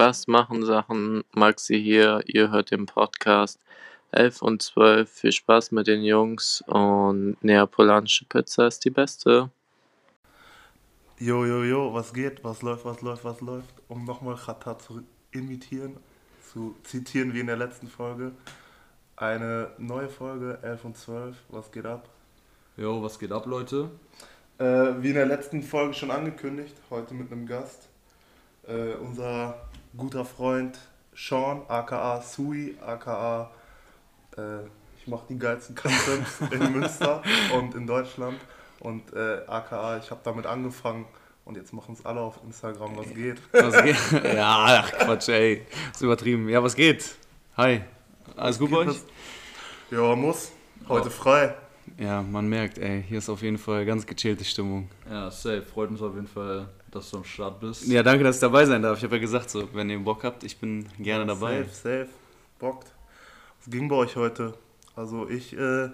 Was machen Sachen? Maxi hier, ihr hört den Podcast 11 und 12. Viel Spaß mit den Jungs und neapolanische Pizza ist die beste. Jo, jo, jo, was geht? Was läuft, was läuft, was läuft? Um nochmal Chata zu imitieren, zu zitieren wie in der letzten Folge. Eine neue Folge, 11 und 12. Was geht ab? Jo, was geht ab, Leute? Äh, wie in der letzten Folge schon angekündigt, heute mit einem Gast. Äh, unser guter Freund Sean, aka Sui, aka äh, ich mache die geilsten Customs in Münster und in Deutschland. Und äh, aka, ich habe damit angefangen und jetzt machen es alle auf Instagram, was geht. Was geht? ja, ach Quatsch, ey. Ist übertrieben. Ja, was geht? Hi. Alles gut bei euch? Ja, muss. Heute frei. Ja, man merkt, ey, hier ist auf jeden Fall ganz gechillte Stimmung. Ja, safe. Freut uns auf jeden Fall, dass du am Start bist. Ja, danke, dass ich dabei sein darf. Ich habe ja gesagt, so, wenn ihr Bock habt, ich bin gerne dabei. Safe, safe. Bockt. Was ging bei euch heute? Also ich, äh,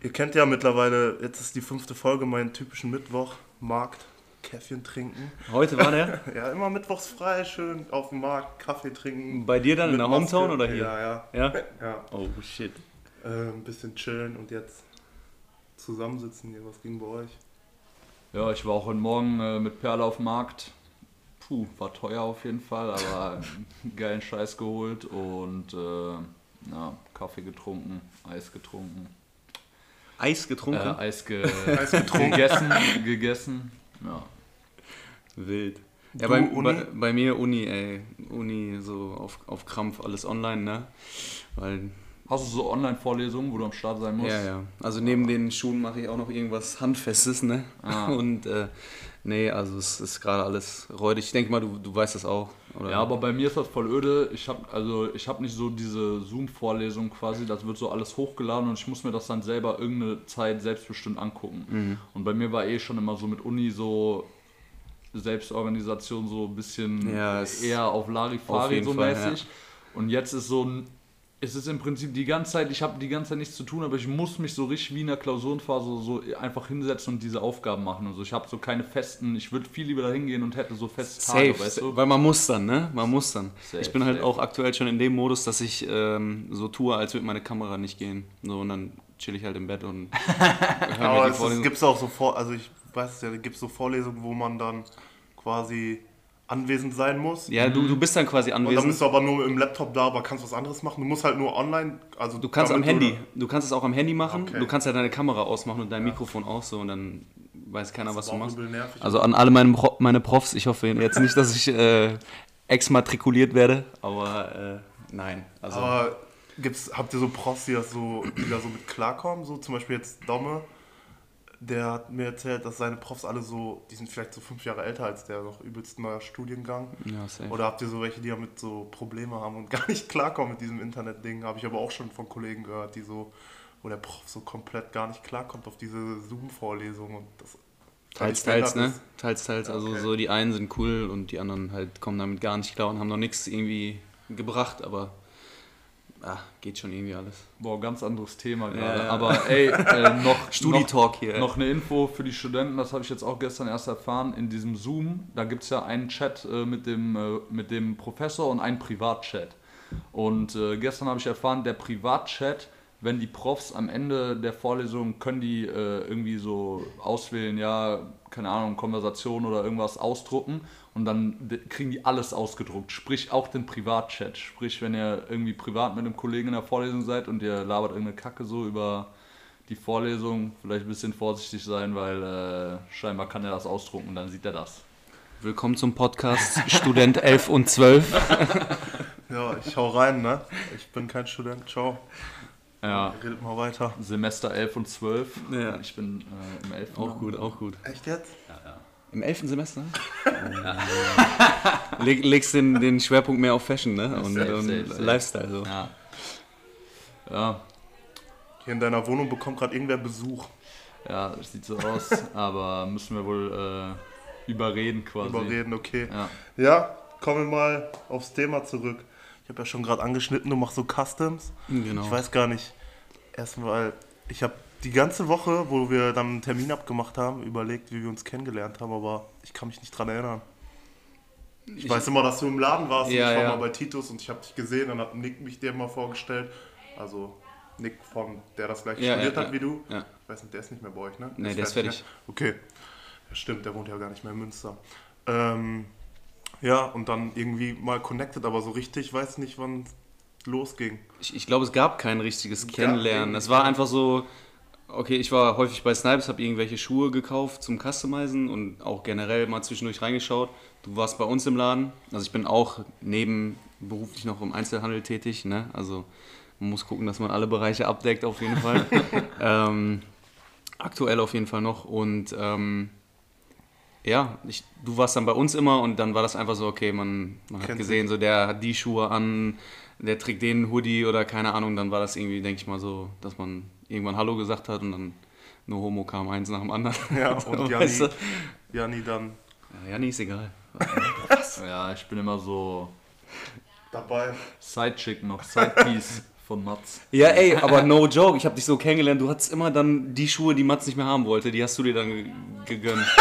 ihr kennt ja mittlerweile, jetzt ist die fünfte Folge, meinen typischen Mittwoch, Markt, Käffchen trinken. Heute war der? Ja, immer mittwochs frei, schön auf dem Markt, Kaffee trinken. Bei dir dann in der Hometown Maske. oder hier? Ja, ja. Ja? ja. Oh, shit. Äh, ein bisschen chillen und jetzt zusammensitzen hier. Was ging bei euch? Ja, ich war auch heute Morgen äh, mit Perle auf dem Markt. Puh, war teuer auf jeden Fall, aber geilen Scheiß geholt und äh, ja, Kaffee getrunken, Eis getrunken. Eis getrunken? Äh, Eis, ge Eis getrunken. gegessen, gegessen. Ja. Wild. Ja, Du, bei, bei, bei mir Uni, ey. Uni so auf, auf Krampf, alles online, ne? Weil, Hast du so Online-Vorlesungen, wo du am Start sein musst? ja, ja. Also neben den Schuhen mache ich auch noch irgendwas Handfestes, ne? Ah. Und, äh, nee, also es ist gerade alles räudig. Ich denke mal, du, du weißt das auch, oder? Ja, aber bei mir ist das voll öde. Ich habe also ich habe nicht so diese Zoom-Vorlesung quasi, das wird so alles hochgeladen und ich muss mir das dann selber irgendeine Zeit selbstbestimmt angucken. Mhm. Und bei mir war eh schon immer so mit Uni so Selbstorganisation so ein bisschen Ja, eher auf auf Larifari jeden so Fall, mäßig. Und jetzt ist so ein es ist im Prinzip die ganze Zeit, ich habe die ganze Zeit nichts zu tun, aber ich muss mich so richtig wie in der Klausurenphase so einfach hinsetzen und diese Aufgaben machen und so. Ich habe so keine festen, ich würde viel lieber da hingehen und hätte so feste Tage, Safe, weißt du? weil man muss dann, ne? Man muss dann. Safe, ich bin halt safe. auch aktuell schon in dem Modus, dass ich ähm, so tue, als würde meine Kamera nicht gehen. So, und dann chill ich halt im Bett und höre Aber es gibt auch so Vor also ich weiß es ja, gibt so Vorlesungen, wo man dann quasi anwesend sein muss. Ja, du, du bist dann quasi Und dann anwesend. bist du aber nur im Laptop da, aber kannst was anderes machen. Du musst halt nur online, also Du kannst am du- Handy, du kannst es auch am Handy machen. Okay. Du kannst ja deine Kamera ausmachen und dein Mikrofon auch so und dann weiß keiner, was Das du machst. nervig. Also an alle meine, meine Profs, ich hoffe jetzt nicht, dass ich äh, exmatrikuliert werde, aber äh, nein. Also, Aber gibt's, habt ihr so Profs, die, das so, die da so mit klarkommen? So zum Beispiel jetzt Domme, der hat mir erzählt, dass seine Profs alle so, die sind vielleicht so fünf Jahre älter als der, noch übelst neuer Studiengang. ja, safe. Oder habt ihr so welche, die damit so Probleme haben und gar nicht klarkommen mit diesem Internet-Ding? Habe ich aber auch schon von Kollegen gehört, die so, wo der Prof so komplett gar nicht klarkommt auf diese Zoom-Vorlesung und das Teils, völlig teils, behindert ne? Teils, teils. Also Okay. so die einen sind cool und die anderen halt kommen damit gar nicht klar und haben noch nichts irgendwie gebracht, aber ah, geht schon irgendwie alles. Boah, ganz anderes Thema gerade. Ja. Aber ey, äh, noch, Studi-Talk hier. noch, noch eine Info für die Studenten, das habe ich jetzt auch gestern erst erfahren. In diesem Zoom, da gibt es ja einen Chat äh, mit, dem, äh, mit dem Professor und einen Privatchat. Und äh, gestern habe ich erfahren, der Privatchat, wenn die Profs am Ende der Vorlesung können die äh, irgendwie so auswählen, ja, keine Ahnung, Konversation oder irgendwas ausdrucken und dann kriegen die alles ausgedruckt, sprich auch den Privatchat. Sprich, wenn ihr irgendwie privat mit einem Kollegen in der Vorlesung seid und ihr labert irgendeine Kacke so über die Vorlesung, vielleicht ein bisschen vorsichtig sein, weil äh, scheinbar kann er das ausdrucken und dann sieht er das. Willkommen zum Podcast Student 11 und 12. Ja, ich hau rein, ne? Ich bin kein Student, ciao. Ja. Redet mal weiter. Semester 11 und 12. Ja. Ich bin äh, im 11. Auch gut, auch gut. Echt jetzt? Im 11. Semester? Leg, legst den, den Schwerpunkt mehr auf Fashion, ne? Und, Safe, und safe, safe. Lifestyle so. Ja. Ja, Hier in deiner Wohnung bekommt gerade irgendwer Besuch. ja, das sieht so aus, aber müssen wir wohl äh, überreden quasi. Überreden, okay. Ja. Ja, kommen wir mal aufs Thema zurück. Ich habe ja schon gerade angeschnitten, du machst so Customs. Genau. Ich weiß gar nicht. Erstmal, ich habe die ganze Woche, wo wir dann einen Termin abgemacht haben, überlegt, wie wir uns kennengelernt haben, aber ich kann mich nicht dran erinnern. Ich weiß immer, dass du im Laden warst Ja, und ich war ja. mal bei Titus und ich habe dich gesehen, dann hat Nick mich dir mal vorgestellt. Also Nick von, der das gleich Ja, studiert hat wie du. Ich weiß nicht, der ist nicht mehr bei euch, ne? Nee, der ist fertig. Okay. Ja, stimmt, der wohnt ja gar nicht mehr in Münster. Ähm, ja, und dann irgendwie mal connected, aber so richtig weiß nicht, wann es losging. Ich, ich glaube, es gab kein richtiges Kennenlernen. Es war einfach so, okay, ich war häufig bei Snipes, habe irgendwelche Schuhe gekauft zum Customizen und auch generell mal zwischendurch reingeschaut. Du warst bei uns im Laden. Also ich bin auch nebenberuflich noch im Einzelhandel tätig. Ne? Also man muss gucken, dass man alle Bereiche abdeckt auf jeden Fall. ähm, aktuell auf jeden Fall noch. Und ähm, ja, ich, du warst dann bei uns immer und dann war das einfach so, okay, man, man hat gesehen, so der hat die Schuhe an, der trägt den Hoodie oder keine Ahnung, dann war das irgendwie, denke ich mal so, dass man irgendwann Hallo gesagt hat und dann nur Homo kam eins nach dem anderen. Ja, und Janni, weißt du? Janni dann Ja, nee, ist egal. Ja, ich bin immer so dabei. Sidechick noch, Sidepiece von Mats. Ja, ey, aber no joke, ich habe dich so kennengelernt, du hattest immer dann die Schuhe, die Mats nicht mehr haben wollte, die hast du dir dann ge- gegönnt.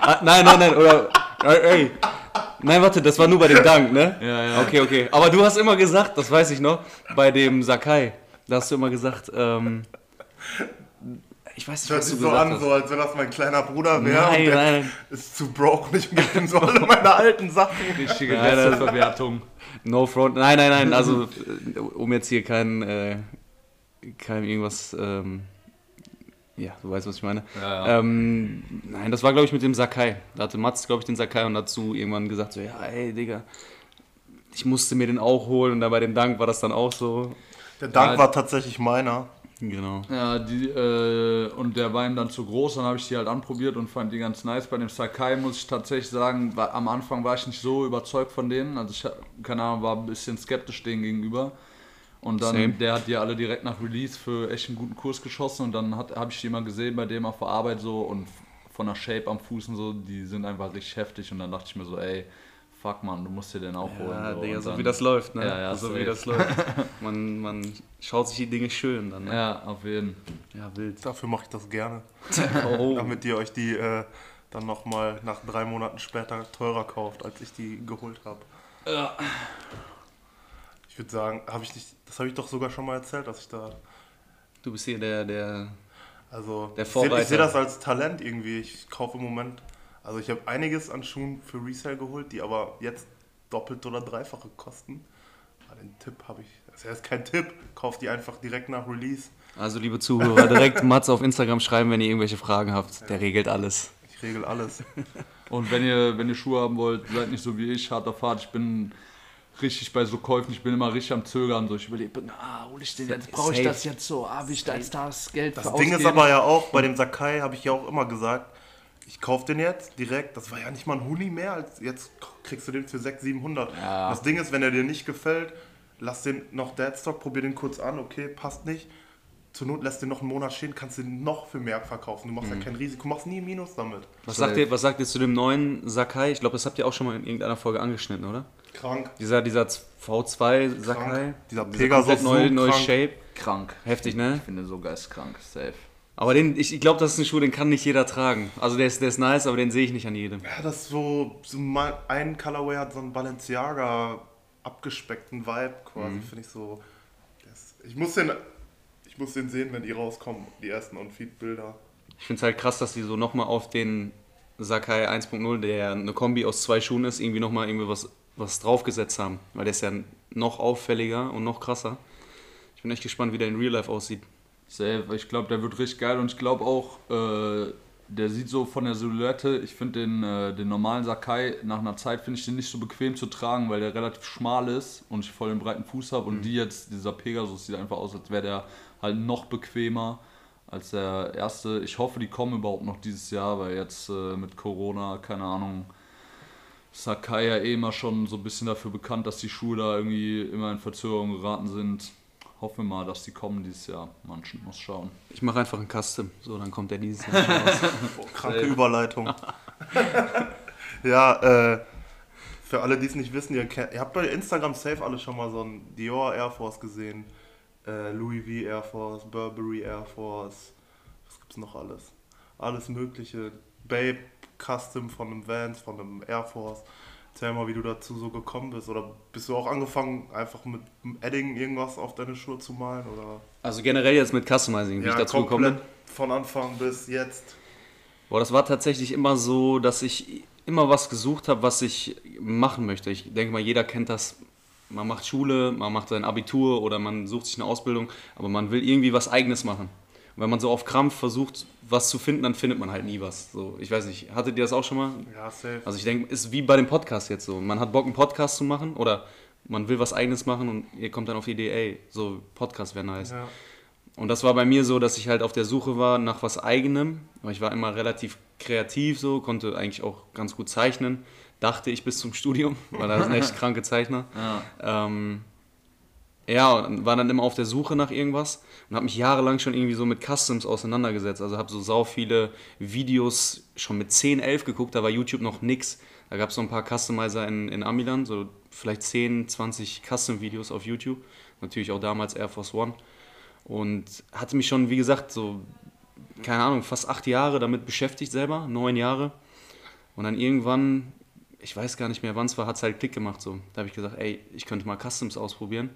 ah, nein, nein, nein, oder, ey, nein, warte, das war nur bei dem Dank, ne? Ja, ja. Okay, okay, aber du hast immer gesagt, das weiß ich noch, bei dem Sakai, da hast du immer gesagt, ähm, ich weiß Das nicht, hört was sich du so gesagt an, hast. so als wenn das mein kleiner Bruder wäre Nein, und der nein. ist zu broke und ich gebe ihm so alle meine alten Sachen. Richtige Ja, das- Resteverwertung. No front. Nein, nein, nein. Also, äh, um jetzt hier kein, äh, kein irgendwas. Ähm, ja, du weißt, was ich meine. Ja, ja. Ähm, nein, das war, glaube ich, mit dem Sakai. Da hatte Mats, glaube ich, den Sakai und dazu irgendwann gesagt: so, Ja, ey, Digga, ich musste mir den auch holen. Und dann bei dem Dank war das dann auch so. Der Dank Ja. war tatsächlich meiner. Genau. Ja, die, äh, und der war ihm dann zu groß, dann habe ich die halt anprobiert und fand die ganz nice. Bei dem Sakai muss ich tatsächlich sagen, war, am Anfang war ich nicht so überzeugt von denen. Also ich, keine Ahnung, war ein bisschen skeptisch denen gegenüber. Und dann, Same. der hat die alle direkt nach Release für echt einen guten Kurs geschossen und dann habe ich die mal gesehen bei dem auf der Arbeit so und von der Shape am Fuß und so, die sind einfach richtig heftig und dann dachte ich mir so, ey, fuck man, du musst dir den auch holen. Ja, so. Digga, so dann- wie das läuft, ne? Ja, ja, so safe. wie das läuft. Man, man schaut sich die Dinge schön dann, ne? Ja, auf jeden Ja, wild. Dafür mache ich das gerne. Oh. Damit ihr euch die äh, dann nochmal nach drei Monaten später teurer kauft, als ich die geholt habe. Ja. Ich würde sagen, habe ich nicht, das habe ich doch sogar schon mal erzählt, dass ich da, Du bist hier der, der. also Der ich sehe Vorreiter. seh das als Talent irgendwie. Ich kaufe im Moment, also ich habe einiges an Schuhen für Resale geholt, die aber jetzt doppelt oder dreifache kosten. Aber den Tipp habe ich, das ist jetzt kein Tipp, kauft die einfach direkt nach Release. Also, liebe Zuhörer, direkt Mats auf Instagram schreiben, wenn ihr irgendwelche Fragen habt. Der regelt alles. Ich regel alles. Und wenn ihr, wenn ihr Schuhe haben wollt, seid nicht so wie ich, hart auf hart. Ich bin richtig bei so Käufen, ich bin immer richtig am Zögern. So, ich überlege, ah, hol ich den jetzt, brauche ich das jetzt so? Ah, will ich da jetzt das Geld Das Ding ist ausgeben? aber ja auch, bei dem Sakai habe ich ja auch immer gesagt, ich kaufe den jetzt direkt, das war ja nicht mal ein Huni mehr, als jetzt kriegst du den für 600, 700. Ja. Das Ding ist, wenn er dir nicht gefällt, lass den noch Deadstock, probier den kurz an, okay, passt nicht. Zur Not lässt den noch einen Monat stehen, kannst den noch für mehr verkaufen. Du machst Mhm. ja kein Risiko, machst nie Minus damit. Was sagt, ihr, was sagt ihr zu dem neuen Sakai? Ich glaube, das habt ihr auch schon mal in irgendeiner Folge angeschnitten, oder? Krank. Dieser, dieser V2 Sakai. Krank. Dieser Dieser Pegasus komplett neue, so neue krank. Shape. krank. Heftig, ne? Ich finde so geistkrank, safe. Aber den, ich, ich glaube, das ist ein Schuh, den kann nicht jeder tragen. Also der ist, der ist nice, aber den sehe ich nicht an jedem. Ja, das ist so, so mal ein Colorway hat so einen Balenciaga abgespeckten Vibe quasi, Mhm. finde ich so. Das, ich muss den, ich muss den sehen, wenn die rauskommen, die ersten On-Feed-Bilder. Ich finde es halt krass, dass die so nochmal auf den Sakai 1.0, der eine Kombi aus zwei Schuhen ist, irgendwie nochmal irgendwie was, was draufgesetzt haben. Weil der ist ja noch auffälliger und noch krasser. Ich bin echt gespannt, wie der in Real Life aussieht. Safe, ich glaube, der wird richtig geil und ich glaube auch, äh, der sieht so von der Silhouette, ich finde den, äh, den normalen Sakai, nach einer Zeit finde ich den nicht so bequem zu tragen, weil der relativ schmal ist und ich voll den breiten Fuß habe und die jetzt, dieser Pegasus sieht einfach aus, als wäre der halt noch bequemer als der erste. Ich hoffe, die kommen überhaupt noch dieses Jahr, weil jetzt äh, mit Corona, keine Ahnung, Sakai ja eh immer schon so ein bisschen dafür bekannt, dass die Schuhe da irgendwie immer in Verzögerung geraten sind. Hoffen wir mal, dass die kommen dieses Jahr. Man muss schauen. Ich mache einfach einen Custom. So, dann kommt der dieses Jahr schon raus. Oh, kranke Überleitung. ja, äh, für alle, die es nicht wissen, ihr, kennt, ihr habt bei Instagram safe alle schon mal so einen Dior Air Force gesehen, äh, Louis V Air Force, Burberry Air Force, was gibt's noch alles? Alles mögliche. Babe, Custom von einem Vans, von einem Air Force. Erzähl mal, wie du dazu so gekommen bist. Oder bist du auch angefangen, einfach mit dem Edding irgendwas auf deine Schuhe zu malen? Oder? Also generell jetzt mit Customizing, wie ich dazu gekommen bin. Von Anfang bis jetzt. Boah, das war tatsächlich immer so, dass ich immer was gesucht habe, was ich machen möchte. Ich denke mal, jeder kennt das. Man macht Schule, man macht sein Abitur oder man sucht sich eine Ausbildung, aber man will irgendwie was Eigenes machen. Wenn man so auf Krampf versucht, was zu finden, dann findet man halt nie was. So, ich weiß nicht, hattet ihr das auch schon mal? Ja, safe. Also ich denke, ist wie bei dem Podcast jetzt so. Man hat Bock, einen Podcast zu machen oder man will was Eigenes machen und ihr kommt dann auf die Idee, ey, so Podcast wäre nice. Ja. Und das war bei mir so, dass ich halt auf der Suche war nach was Eigenem. Aber ich war immer relativ kreativ so, konnte eigentlich auch ganz gut zeichnen. Dachte ich bis zum Studium, weil da sind echt kranke Zeichner. Ja. Ähm, ja, und war dann immer auf der Suche nach irgendwas und habe mich jahrelang schon irgendwie so mit Customs auseinandergesetzt. Also habe so sau viele Videos schon mit 10, 11 geguckt, da war YouTube noch nix. Da gab es so ein paar Customizer in, in Amiland, so vielleicht 10, 20 Custom-Videos auf YouTube. Natürlich auch damals Air Force One. Und hatte mich schon, wie gesagt, so, keine Ahnung, fast acht Jahre damit beschäftigt selber, neun Jahre. Und dann irgendwann, ich weiß gar nicht mehr wann es war, hat es halt Klick gemacht so. Da habe ich gesagt, ey, ich könnte mal Customs ausprobieren.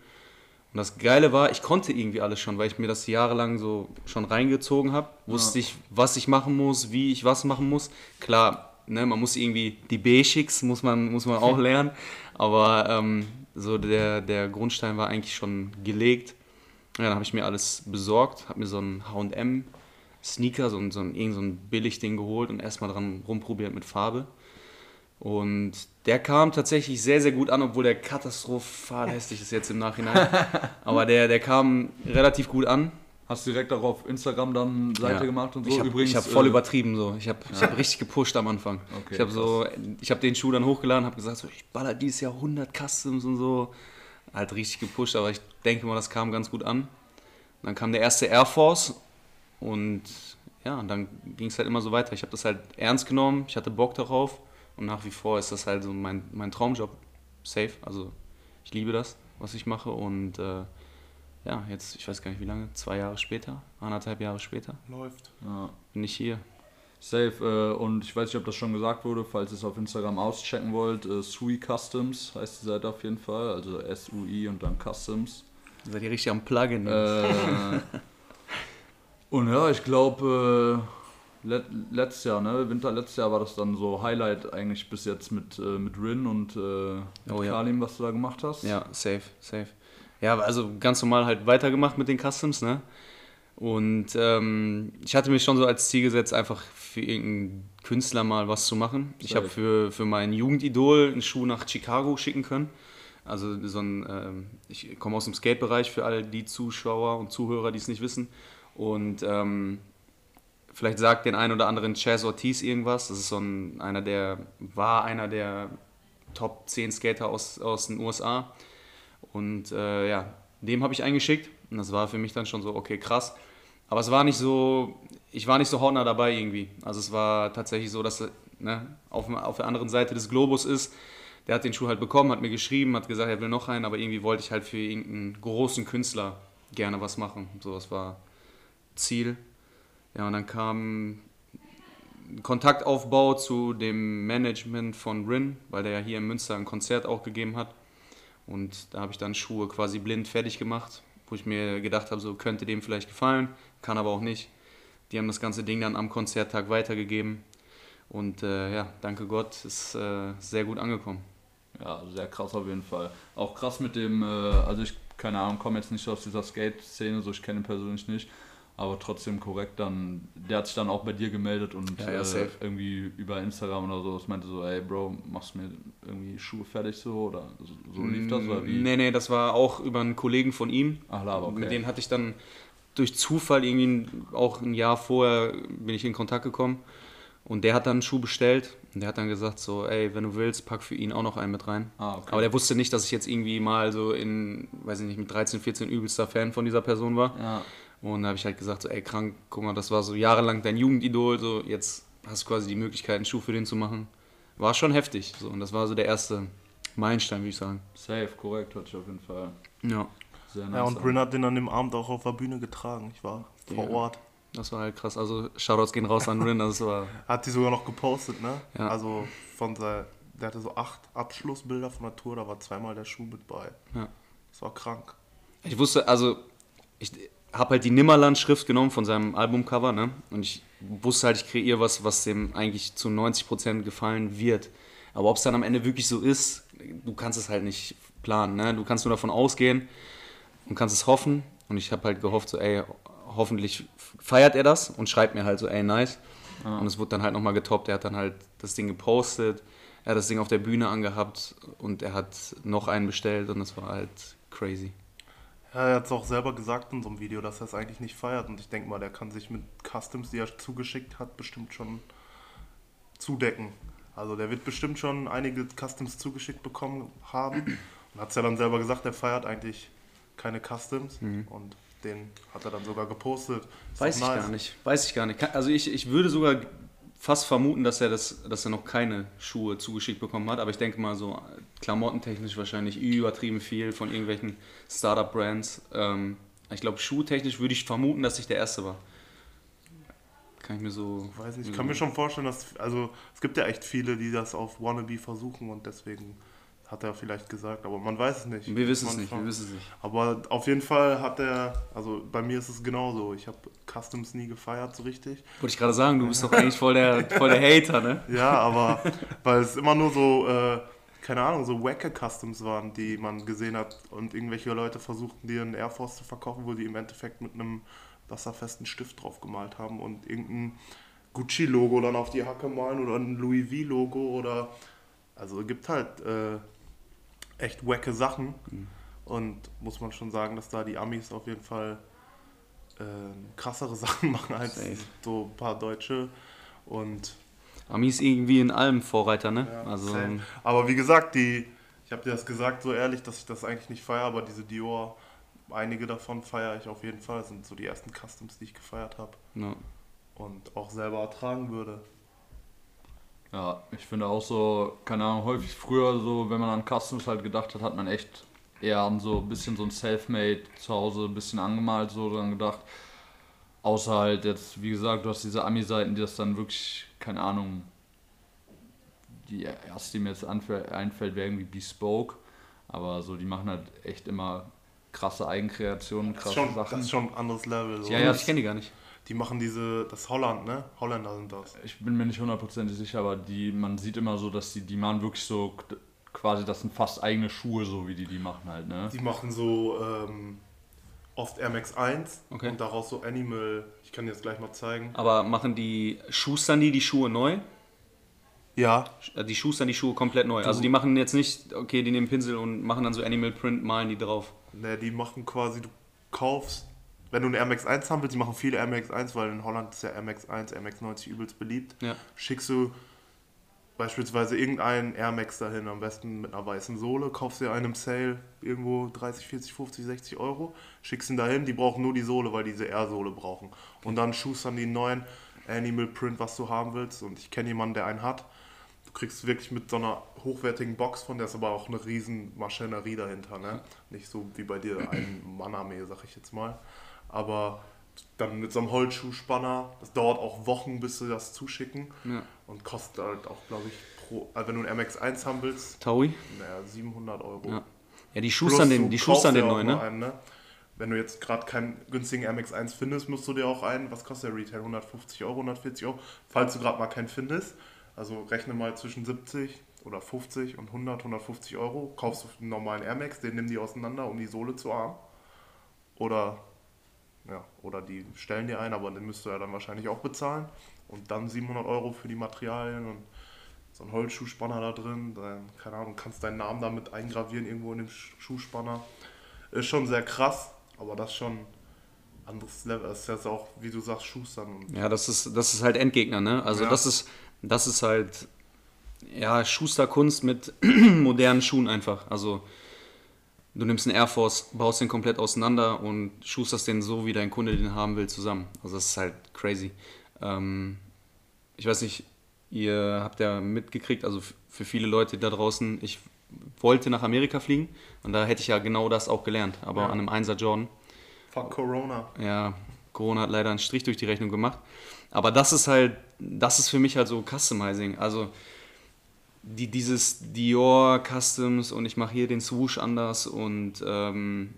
Und das Geile war, ich konnte irgendwie alles schon, weil ich mir das jahrelang so schon reingezogen habe. Wusste ich, was ich machen muss, wie ich was machen muss. Klar, ne, man muss irgendwie die Basics muss man, muss man auch lernen. Aber ähm, so der, der Grundstein war eigentlich schon gelegt. Ja, dann habe ich mir alles besorgt, habe mir so einen H&M Sneaker, so ein, so ein, irgend so ein Billigding geholt und erstmal dran rumprobiert mit Farbe. Und der kam tatsächlich sehr, sehr gut an, obwohl der katastrophal hässlich ist jetzt im Nachhinein. Aber der, der kam relativ gut an. Hast du direkt auch auf Instagram dann Seite Ja. gemacht und so? Ich habe hab voll äh, übertrieben so. Ich habe ich hab richtig gepusht am Anfang. Okay, ich habe so, ich habe den Schuh dann hochgeladen, habe gesagt, so, ich baller dieses Jahr 100 Customs und so. Halt richtig gepusht, aber ich denke mal, das kam ganz gut an. Dann kam der erste Air Force und ja, und dann ging es halt immer so weiter. Ich habe das halt ernst genommen, ich hatte Bock darauf und nach wie vor ist das halt so mein, mein Traumjob. Safe, also ich liebe das, was ich mache und äh, ja, jetzt, ich weiß gar nicht wie lange, zwei Jahre später, anderthalb Jahre später, Läuft. Ja. bin ich hier. Safe, äh, und ich weiß nicht, ob das schon gesagt wurde, falls ihr es auf Instagram auschecken wollt, äh, Sui Customs heißt die Seite auf jeden Fall, also S-U-I und dann Customs. Seid ihr richtig am Plugin? Äh, und ja, ich glaube, äh, let, letztes Jahr, ne, Winter letztes Jahr war das dann so Highlight eigentlich bis jetzt mit, äh, mit Rin und äh, mit Oh ja. Kalim, was du da gemacht hast. Ja, safe, safe. Ja, also ganz normal halt weitergemacht mit den Customs, ne? Und ähm, ich hatte mir schon so als Ziel gesetzt, einfach für irgendeinen Künstler mal was zu machen. Ich habe für, für mein Jugendidol einen Schuh nach Chicago schicken können. Also so ein, ähm, ich komme aus dem Skate-Bereich für alle die Zuschauer und Zuhörer, die es nicht wissen. Und ähm, vielleicht sagt den einen oder anderen Chaz Ortiz irgendwas. Das ist so ein, einer der, war einer der Top 10 Skater aus, aus den USA. Und äh, ja, dem habe ich eingeschickt. Und das war für mich dann schon so, okay, krass. Aber es war nicht so, ich war nicht so hautnah dabei irgendwie. Also es war tatsächlich so, dass er ne, auf, auf der anderen Seite des Globus ist. Der hat den Schuh halt bekommen, hat mir geschrieben, hat gesagt, er will noch einen, aber irgendwie wollte ich halt für irgendeinen großen Künstler gerne was machen. So, das war Ziel. Ja, und dann kam Kontaktaufbau zu dem Management von Rin, weil der ja hier in Münster ein Konzert auch gegeben hat. Und da habe ich dann Schuhe quasi blind fertig gemacht, wo ich mir gedacht habe, so könnte dem vielleicht gefallen, kann aber auch nicht. Die haben das ganze Ding dann am Konzerttag weitergegeben. Und äh, ja, danke Gott, ist äh, sehr gut angekommen. Ja, sehr krass auf jeden Fall. Auch krass mit dem, äh, also ich, keine Ahnung, komme jetzt nicht aus dieser Skate-Szene, so ich kenne ihn persönlich nicht, aber trotzdem korrekt dann, der hat sich dann auch bei dir gemeldet und Ja, ja, äh, irgendwie über Instagram oder so, meinte so, ey Bro, machst du mir irgendwie Schuhe fertig so oder so, so lief das oder wie? Nee, nee, das war auch über einen Kollegen von ihm. Ach, Lava, okay. Mit denen hatte ich dann durch Zufall irgendwie auch ein Jahr vorher bin ich in Kontakt gekommen. Und der hat dann einen Schuh bestellt und der hat dann gesagt so, ey, wenn du willst, pack für ihn auch noch einen mit rein. Ah, okay. Aber der wusste nicht, dass ich jetzt irgendwie mal so in, weiß ich nicht, mit 13, 14 übelster Fan von dieser Person war. Ja, Und da habe ich halt gesagt so, ey, krank, guck mal, das war so jahrelang dein Jugendidol, so jetzt hast du quasi die Möglichkeit, einen Schuh für den zu machen. War schon heftig. So, und das war so der erste Meilenstein, würde ich sagen. safe, korrekt, hört sich auf jeden Fall Ja. sehr nice Ja, und. Bryn hat den an dem Abend auch auf der Bühne getragen. Ich war vor Ja. Ort. Das war halt krass. Also Shoutouts gehen raus an Rin. Das war Hat die sogar noch gepostet, ne? Ja. Also von der, der hatte so acht Abschlussbilder von der Tour, da war zweimal der Schuh mit bei. Ja. Das war krank. Ich wusste, also ich habe halt die Nimmerland-Schrift genommen von seinem Albumcover, ne? Und ich wusste halt, ich kreiere was, was dem eigentlich zu 90% gefallen wird. Aber ob es dann am Ende wirklich so ist, du kannst es halt nicht planen, ne? Du kannst nur davon ausgehen und kannst es hoffen. Und ich habe halt gehofft, so, ey, hoffentlich feiert er das und schreibt mir halt so, ey, nice. Und es wurde dann halt nochmal getoppt. Er hat dann halt das Ding gepostet, er hat das Ding auf der Bühne angehabt und er hat noch einen bestellt und das war halt crazy. Ja, er hat es auch selber gesagt in so einem Video, dass er es eigentlich nicht feiert. Und ich denke mal, der kann sich mit Customs, die er zugeschickt hat, bestimmt schon zudecken. Also der wird bestimmt schon einige Customs zugeschickt bekommen haben. Und hat es ja dann selber gesagt, er feiert eigentlich keine Customs. Und den hat er dann sogar gepostet. Ist Weiß ich gar nicht. Weiß ich gar nicht. Also ich, ich würde sogar fast vermuten, dass er das, dass er noch keine Schuhe zugeschickt bekommen hat. Aber ich denke mal so klamottentechnisch wahrscheinlich übertrieben viel von irgendwelchen Startup-Brands. Ähm, ich glaube, schuhtechnisch würde ich vermuten, dass ich der Erste war. Kann ich mir so. Ich weiß nicht, ich kann mir schon vorstellen, dass, also es gibt ja echt viele, die das auf Wannabe versuchen und deswegen hat er vielleicht gesagt, aber man weiß es nicht. Wir wissen es nicht. Wir wissen es nicht. Aber auf jeden Fall hat er, also bei mir ist es genauso. Ich habe Customs nie gefeiert so richtig. Wollte ich gerade sagen, du bist doch eigentlich voll der, voll der Hater, ne? Ja, aber weil es immer nur so, äh, keine Ahnung, so wacke Customs waren, die man gesehen hat und irgendwelche Leute versuchten, dir einen Air Force zu verkaufen, wo die im Endeffekt mit einem wasserfesten Stift drauf gemalt haben und irgendein Gucci-Logo dann auf die Hacke malen oder ein Louis V-Logo oder also es gibt halt äh, echt wacke Sachen und muss man schon sagen, dass da die Amis auf jeden Fall äh, krassere Sachen machen als Safe. so ein paar Deutsche und Ami ist irgendwie in allem Vorreiter, ne? ja, also, safe. Aber wie gesagt, die, ich habe dir das gesagt, so ehrlich, dass ich das eigentlich nicht feiere, aber diese Dior, einige davon feiere ich auf jeden Fall. Das sind so die ersten Customs, die ich gefeiert habe ja. und auch selber ertragen würde. Ja, ich finde auch so, keine Ahnung, häufig früher so, wenn man an Customs halt gedacht hat, hat man echt eher an so ein bisschen so ein Selfmade zu Hause, ein bisschen angemalt so dran gedacht. Außer halt jetzt, wie gesagt, du hast diese Ami-Seiten, die das dann wirklich, keine Ahnung, die erste, die mir jetzt einfällt, wäre irgendwie Bespoke. Aber so, die machen halt echt immer krasse Eigenkreationen, Das krasse schon, das Sachen. ist schon ein anderes Level. So. ja, ja, ich kenne die gar nicht. Die machen diese, das ist Holland, ne? Holländer sind das. Ich bin mir nicht hundertprozentig sicher, aber die, man sieht immer so, dass die, die machen wirklich so quasi, das sind fast eigene Schuhe, so wie die die machen halt, ne? Die machen so ähm, oft Air Max 1 Okay. und daraus so Animal, ich kann dir das gleich mal zeigen. Aber machen die, schustern die die Schuhe neu? Ja, Äh, Die schustern die Schuhe komplett neu. Also die machen jetzt nicht, okay, die nehmen Pinsel und machen dann so Animal Print, malen die drauf. Ne, die machen quasi, du kaufst, wenn du eine Air Max 1 haben willst, die machen viele Air Max 1, weil in Holland ist ja Air Max 1, Air Max 90 übelst beliebt. Ja. Schickst du beispielsweise irgendeinen Air Max dahin, am besten mit einer weißen Sohle, kaufst dir einen im Sale irgendwo 30, 40, 50, 60 Euro, schickst ihn dahin, die brauchen nur die Sohle, weil die diese Air-Sohle brauchen. Und dann schustern die einen neuen Animal Print, was du haben willst. Und ich kenne jemanden, der einen hat. Du kriegst wirklich mit so einer hochwertigen Box von, der ist aber auch eine riesen Maschinerie dahinter, ne? Nicht so wie bei dir ein Manarmee, sag ich jetzt mal. Aber dann mit so einem Holzschuhspanner, das dauert auch Wochen, bis sie das zuschicken Ja. und kostet halt auch, glaube ich, pro, also wenn du einen MX1 haben willst, Taui? naja, 700 Euro. Ja. Ja, die schustern den, die schustern den auch neu, nur ne? Einen, ne? Wenn du jetzt gerade keinen günstigen MX1 findest, musst du dir auch einen, was kostet der Retail? 150 Euro, 140 Euro, falls du gerade mal keinen findest. Also rechne mal zwischen 70 oder 50 und 100, 150 Euro. Kaufst du einen normalen Air Max, den nimm die auseinander, um die Sohle zu haben. Oder, ja, oder die stellen dir ein, aber den müsst du ja dann wahrscheinlich auch bezahlen. Und dann 700 Euro für die Materialien und so ein Holzschuhspanner da drin. Dann, keine Ahnung, kannst deinen Namen damit eingravieren irgendwo in dem Sch- Schuhspanner. Ist schon sehr krass, aber das ist schon anderes Level. Das ist jetzt auch, wie du sagst, Schustern. Ja, das ist, das ist halt Endgegner, ne? Also Ja. das ist, das ist halt, ja, Schusterkunst mit modernen Schuhen einfach. Also du nimmst einen Air Force, baust den komplett auseinander und schusterst den so, wie dein Kunde den haben will, zusammen. Also das ist halt crazy. Ähm, ich weiß nicht, ihr habt ja mitgekriegt, also für viele Leute da draußen, ich wollte nach Amerika fliegen und da hätte ich ja genau das auch gelernt, aber Ja. an einem 1er Jordan. fuck Corona. Ja, Corona hat leider einen Strich durch die Rechnung gemacht. Aber das ist halt, das ist für mich halt so Customizing. Also die, dieses Dior Customs und ich mache hier den Swoosh anders und ähm,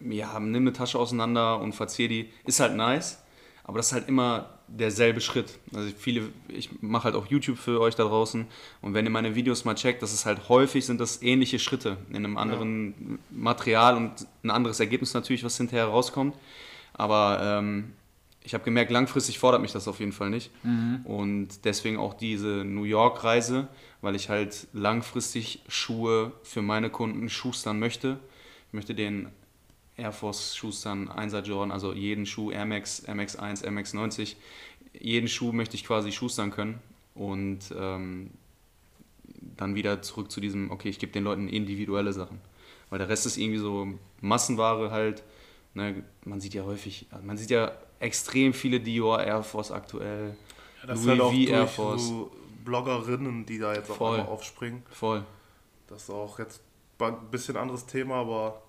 ja, nimm eine Tasche auseinander und verzieh die, ist halt nice. Aber das ist halt immer derselbe Schritt. Also viele, ich mache halt auch YouTube für euch da draußen und wenn ihr meine Videos mal checkt, das ist halt häufig sind das ähnliche Schritte in einem anderen ja. Material und ein anderes Ergebnis natürlich, was hinterher rauskommt. Aber ähm, ich habe gemerkt, langfristig fordert mich das auf jeden Fall nicht. Mhm. Und deswegen auch diese New York-Reise, weil ich halt langfristig Schuhe für meine Kunden schustern möchte. Ich möchte den Air Force schustern, 1er Jordan, also jeden Schuh, Air Max, Air Max 1, Air Max 90, jeden Schuh möchte ich quasi schustern können. Und ähm, dann wieder zurück zu diesem, okay, ich gebe den Leuten individuelle Sachen. Weil der Rest ist irgendwie so Massenware halt. Ne, man sieht ja häufig, man sieht ja extrem viele Dior Air Force aktuell. Ja, das Louis halt auch v Air Force. So Bloggerinnen, die da jetzt auch Voll. aufspringen. Voll. Das ist auch jetzt ein bisschen anderes Thema, aber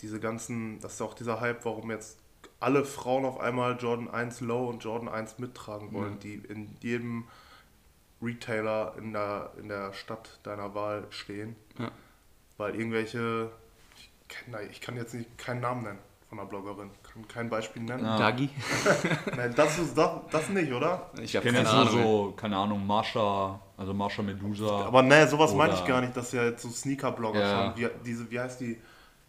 diese ganzen, das ist auch dieser Hype, warum jetzt alle Frauen auf einmal Jordan 1 Low und Jordan 1 mittragen wollen, ja. die in jedem Retailer in der, in der Stadt deiner Wahl stehen. Ja. Weil irgendwelche, ich, kenn, ich kann jetzt nicht keinen Namen nennen von einer Bloggerin, kann kein Beispiel nennen. Ja. Dagi? Nein, das, ist, das, das nicht, oder? Ich, ich kenne jetzt nur so, keine Ahnung, Marsha, also Marsha Medusa. Aber ne, sowas meine ich gar nicht, dass ja jetzt so Sneaker-Blogger ja. schon, wie, diese, wie heißt die?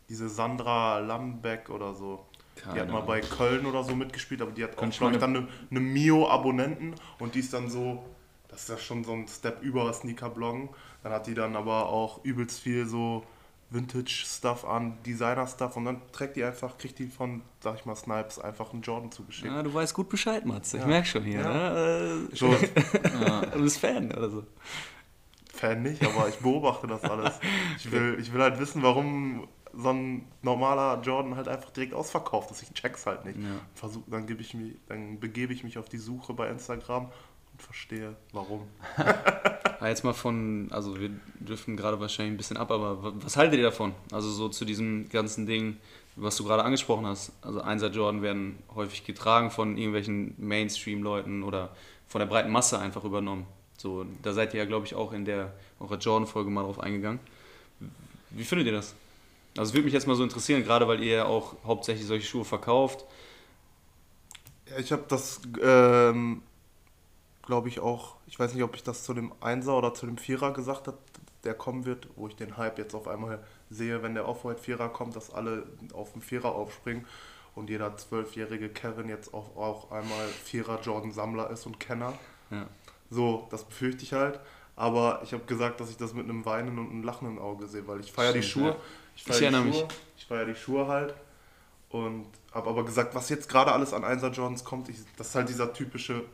diese Sandra Lambeck oder so. Keine die hat mal bei Köln oder so mitgespielt, aber die hat auch, glaube ich, dann eine, eine Mio-Abonnenten und die ist dann so, das ist ja schon so ein Step über Sneaker-Bloggen. Dann hat die dann aber auch übelst viel so Vintage-Stuff an, Designer-Stuff und dann trägt die einfach, kriegt die von, sag ich mal, Snipes einfach einen Jordan zugeschickt. Ja, du weißt gut Bescheid. Ich ja. merke schon hier. Ja. Ne? Äh, so. ja. Du bist Fan oder so. Fan nicht, aber ich beobachte das alles. Ich will, ich will halt wissen, warum so ein normaler Jordan halt einfach direkt ausverkauft ist. Ich check's halt nicht. Ja. Versuch, dann, ich mich, dann begebe ich mich auf die Suche bei Instagram und verstehe, warum. jetzt mal von, also wir dürfen gerade wahrscheinlich ein bisschen ab, aber was haltet ihr davon? Also so zu diesem ganzen Ding, was du gerade angesprochen hast. Also Einser Jordan werden häufig getragen von irgendwelchen Mainstream-Leuten oder von der breiten Masse einfach übernommen. So, da seid ihr ja, glaube ich, auch in der eurer Jordan-Folge mal drauf eingegangen. Wie findet ihr das? Also würde mich jetzt mal so interessieren, gerade weil ihr ja auch hauptsächlich solche Schuhe verkauft. Ich habe das, ähm, glaube ich, auch, ich weiß nicht, ob ich das zu dem Einser oder zu dem Vierer gesagt habe, der kommen wird, wo ich den Hype jetzt auf einmal sehe, wenn der Off-White Vierer kommt, dass alle auf den Vierer aufspringen und jeder zwölfjährige Kevin jetzt auch, auch einmal Vierer Jordan Sammler ist und Kenner. Ja. So, das befürchte ich halt. Aber ich habe gesagt, dass ich das mit einem weinenden und einem lachenden Auge sehe, weil ich feiere die Schuhe. Ja. Ich, ich erinnere mich. Ich feiere die Schuhe halt. Und habe aber gesagt, was jetzt gerade alles an 1er Jordans kommt, ich, das ist halt dieser typische,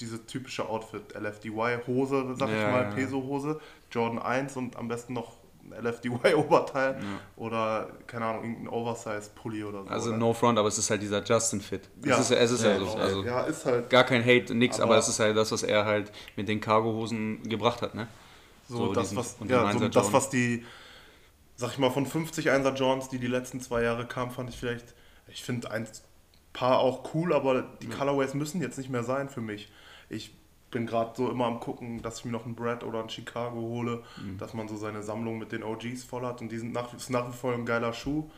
diese typische Outfit. LFDY Hose, sag ja, ich mal, ja. Peso-Hose, Jordan 1 und am besten noch ein LFDY-Oberteil ja. oder, keine Ahnung, irgendein Oversize-Pulli oder so. Also oder? no front, aber es ist halt dieser Justin-Fit. Ja. Es ist, es ist ja, so. Also ja, ist halt. Gar kein Hate, nix, aber, aber es ist halt das, was er halt mit den Cargo-Hosen gebracht hat, ne? So, so das, diesen, was, ja, so das, was die sag ich mal, von 50 1er Johns, die die letzten zwei Jahre kamen, fand ich vielleicht, ich finde ein paar auch cool, aber die ja. Colorways müssen jetzt nicht mehr sein für mich. Ich bin gerade so immer am gucken, dass ich mir noch einen Brad oder einen Chicago hole, mhm. dass man so seine Sammlung mit den OGs voll hat und die sind nach, ist nach wie vor ein geiler Schuh.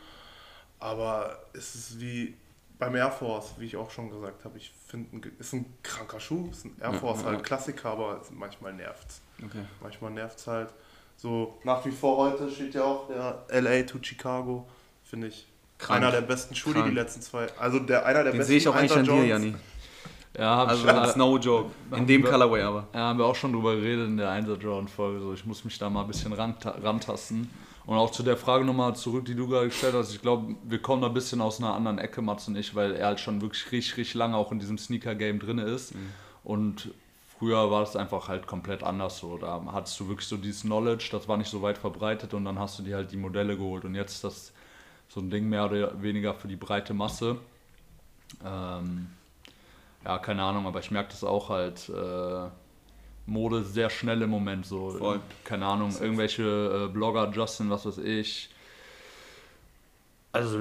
Aber es ist wie beim Air Force, wie ich auch schon gesagt habe, ich finde, ist ein kranker Schuh, ist ein Air Force ja, ja, halt Klassiker, aber manchmal nervt es. Okay. Manchmal nervt es halt. So, nach wie vor heute steht ja auch der LA to Chicago, finde ich. Krank. Einer der besten Schuhe, die letzten zwei. Also der einer der Den besten sehe ich auch eigentlich an dir, Janni. Ja, hab also ich, no joke. In dem wir, Colorway aber. Ja, haben wir auch schon drüber geredet in der 1 Jordan Folge. So, ich muss mich da mal ein bisschen rantasten. Und auch zu der Frage nochmal zurück, die du gerade gestellt hast. Ich glaube, wir kommen da ein bisschen aus einer anderen Ecke, Mats und ich, weil er halt schon wirklich richtig, richtig lange auch in diesem Sneaker-Game drin ist. Mhm. Und Früher war es einfach halt komplett anders so. Da hattest du wirklich so dieses Knowledge, das war nicht so weit verbreitet und dann hast du dir halt die Modelle geholt. Und jetzt ist das so ein Ding mehr oder weniger für die breite Masse. Ähm, ja, keine Ahnung, aber ich merke das auch halt. Äh, Mode sehr schnell im Moment so. Voll. Keine Ahnung, irgendwelche äh, Blogger, Justin, was weiß ich. Also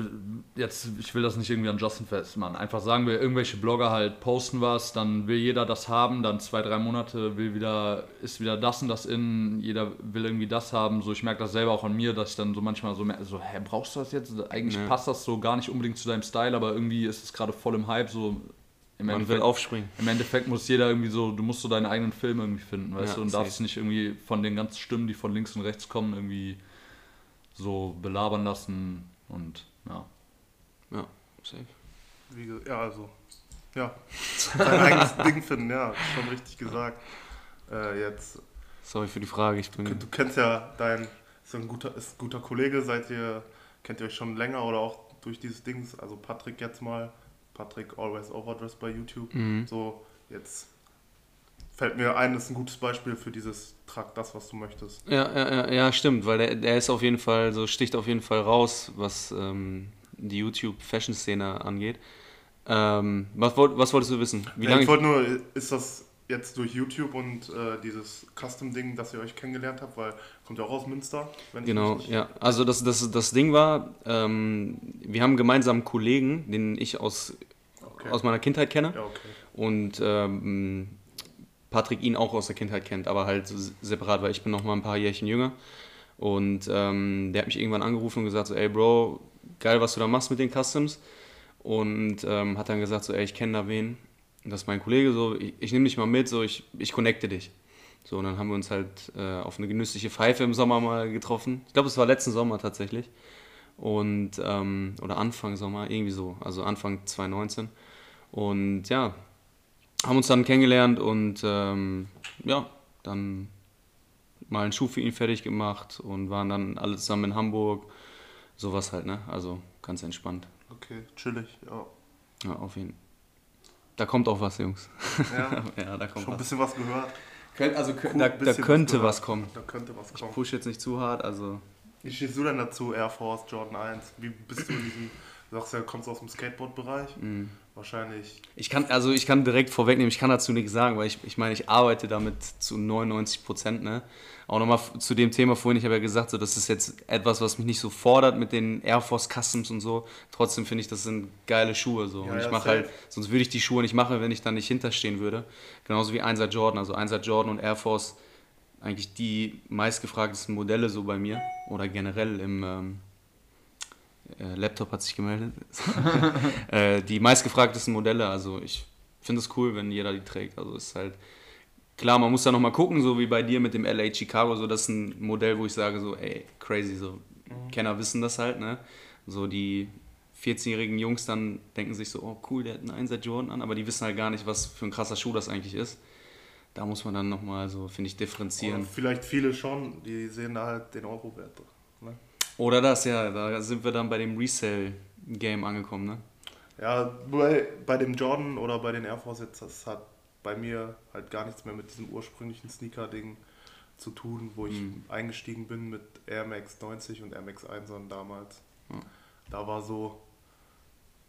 jetzt, ich will das nicht irgendwie an Justin festmachen. Einfach sagen wir, irgendwelche Blogger halt posten was, dann will jeder das haben, dann zwei, drei Monate will wieder, ist wieder das und das in, jeder will irgendwie das haben. So, ich merke das selber auch an mir, dass ich dann so manchmal so merke, so, hä, brauchst du das jetzt? Eigentlich Ja. passt das so gar nicht unbedingt zu deinem Style, aber irgendwie ist es gerade voll im Hype, so im Man will Endeffekt, aufspringen. im Endeffekt muss jeder irgendwie so, du musst so deinen eigenen Film irgendwie finden, weißt Ja, du, und safe. darfst nicht irgendwie von den ganzen Stimmen, die von links und rechts kommen, irgendwie so belabern lassen und ja. Ja, safe. Wie, ja, also, ja, sein eigenes Ding finden, ja, schon richtig gesagt. Äh, jetzt, Sorry für die Frage, ich bin. du kennst ja deinen, ist ein guter, ist ein guter Kollege, seid ihr, kennt ihr euch schon länger oder auch durch dieses Dings, also Patrick jetzt mal, Patrick Always Overdressed bei YouTube, Mhm. so, jetzt fällt mir ein, das ist ein gutes Beispiel für dieses Trag das, was du möchtest. Ja, ja, ja, stimmt, weil der, der ist auf jeden Fall, so sticht auf jeden Fall raus, was ähm, die YouTube-Fashion-Szene angeht. Ähm, was, was wolltest du wissen? Wie Ja, lange ich wollte nur, ist das jetzt durch YouTube und äh, dieses Custom-Ding, dass ihr euch kennengelernt habt, weil kommt ja auch aus Münster, Genau, ja. Also das, das, das Ding war, ähm, wir haben gemeinsam einen Kollegen, den ich aus, Okay. aus meiner Kindheit kenne. Ja, okay. und ähm, Patrick ihn auch aus der Kindheit kennt, aber halt separat, weil ich bin noch mal ein paar Jährchen jünger. Und ähm, der hat mich irgendwann angerufen und gesagt so, ey Bro, geil, was du da machst mit den Customs. Und ähm, hat dann gesagt so, ey, ich kenne da wen. Das ist mein Kollege, so, ich, ich nehme dich mal mit, so, ich, ich connecte dich. So, und dann haben wir uns halt äh, auf eine genüssliche Pfeife im Sommer mal getroffen. Ich glaube, es war letzten Sommer tatsächlich. Und, ähm, oder Anfang Sommer, irgendwie so, also Anfang 2019. Und ja, haben uns dann kennengelernt und ähm, ja, dann mal einen Schuh für ihn fertig gemacht und waren dann alle zusammen in Hamburg. Sowas halt, ne? Also ganz entspannt. Okay, chillig, ja. Ja, auf jeden Da kommt auch was, Jungs. ja. ja, da kommt Schon ein was. bisschen was gehört. Könnt, also Cool, da, da könnte gehört. was kommen. Da könnte was kommen. Push jetzt nicht zu hart, also. Wie stehst du denn dazu, Air Force Jordan 1? Wie bist du in diesem, du sagst ja, du kommst aus dem Skateboard-Bereich? Mhm. Wahrscheinlich. Ich kann, also ich kann direkt vorwegnehmen, ich kann dazu nichts sagen, weil ich, ich meine, ich arbeite damit zu 99 Prozent, ne? Auch nochmal zu dem Thema vorhin, ich habe ja gesagt, so, das ist jetzt etwas, was mich nicht so fordert mit den Air Force Customs und so. Trotzdem finde ich, das sind geile Schuhe, so. Ja, und ich ja, mache halt, sonst würde ich die Schuhe nicht machen, wenn ich da nicht hinterstehen würde. Genauso wie 1er Jordan, also 1er Jordan und Air Force, eigentlich die meistgefragtesten Modelle so bei mir. Oder generell im, ähm, äh, Laptop hat sich gemeldet. äh, die meistgefragtesten Modelle. Also ich finde es cool, wenn jeder die trägt. Also ist halt klar, man muss da nochmal gucken, so wie bei dir mit dem LA Chicago. So das ist ein Modell, wo ich sage so, ey, crazy. So Kenner wissen das halt, ne? So die 14-jährigen Jungs dann denken sich so, oh cool, der hat einen 1er Jordan an, aber die wissen halt gar nicht, was für ein krasser Schuh das eigentlich ist. Da muss man dann nochmal so, finde ich, differenzieren. vielleicht viele schon, die sehen da halt den Euro-Wert. Ne? Oder das, ja, da sind wir dann bei dem Resale-Game angekommen, ne? Ja, bei, bei dem Jordan oder bei den Air Force jetzt, das hat bei mir halt gar nichts mehr mit diesem ursprünglichen Sneaker-Ding zu tun, wo ich Mhm. eingestiegen bin mit Air Max 90 und Air Max 1 damals. Ja. Da war so,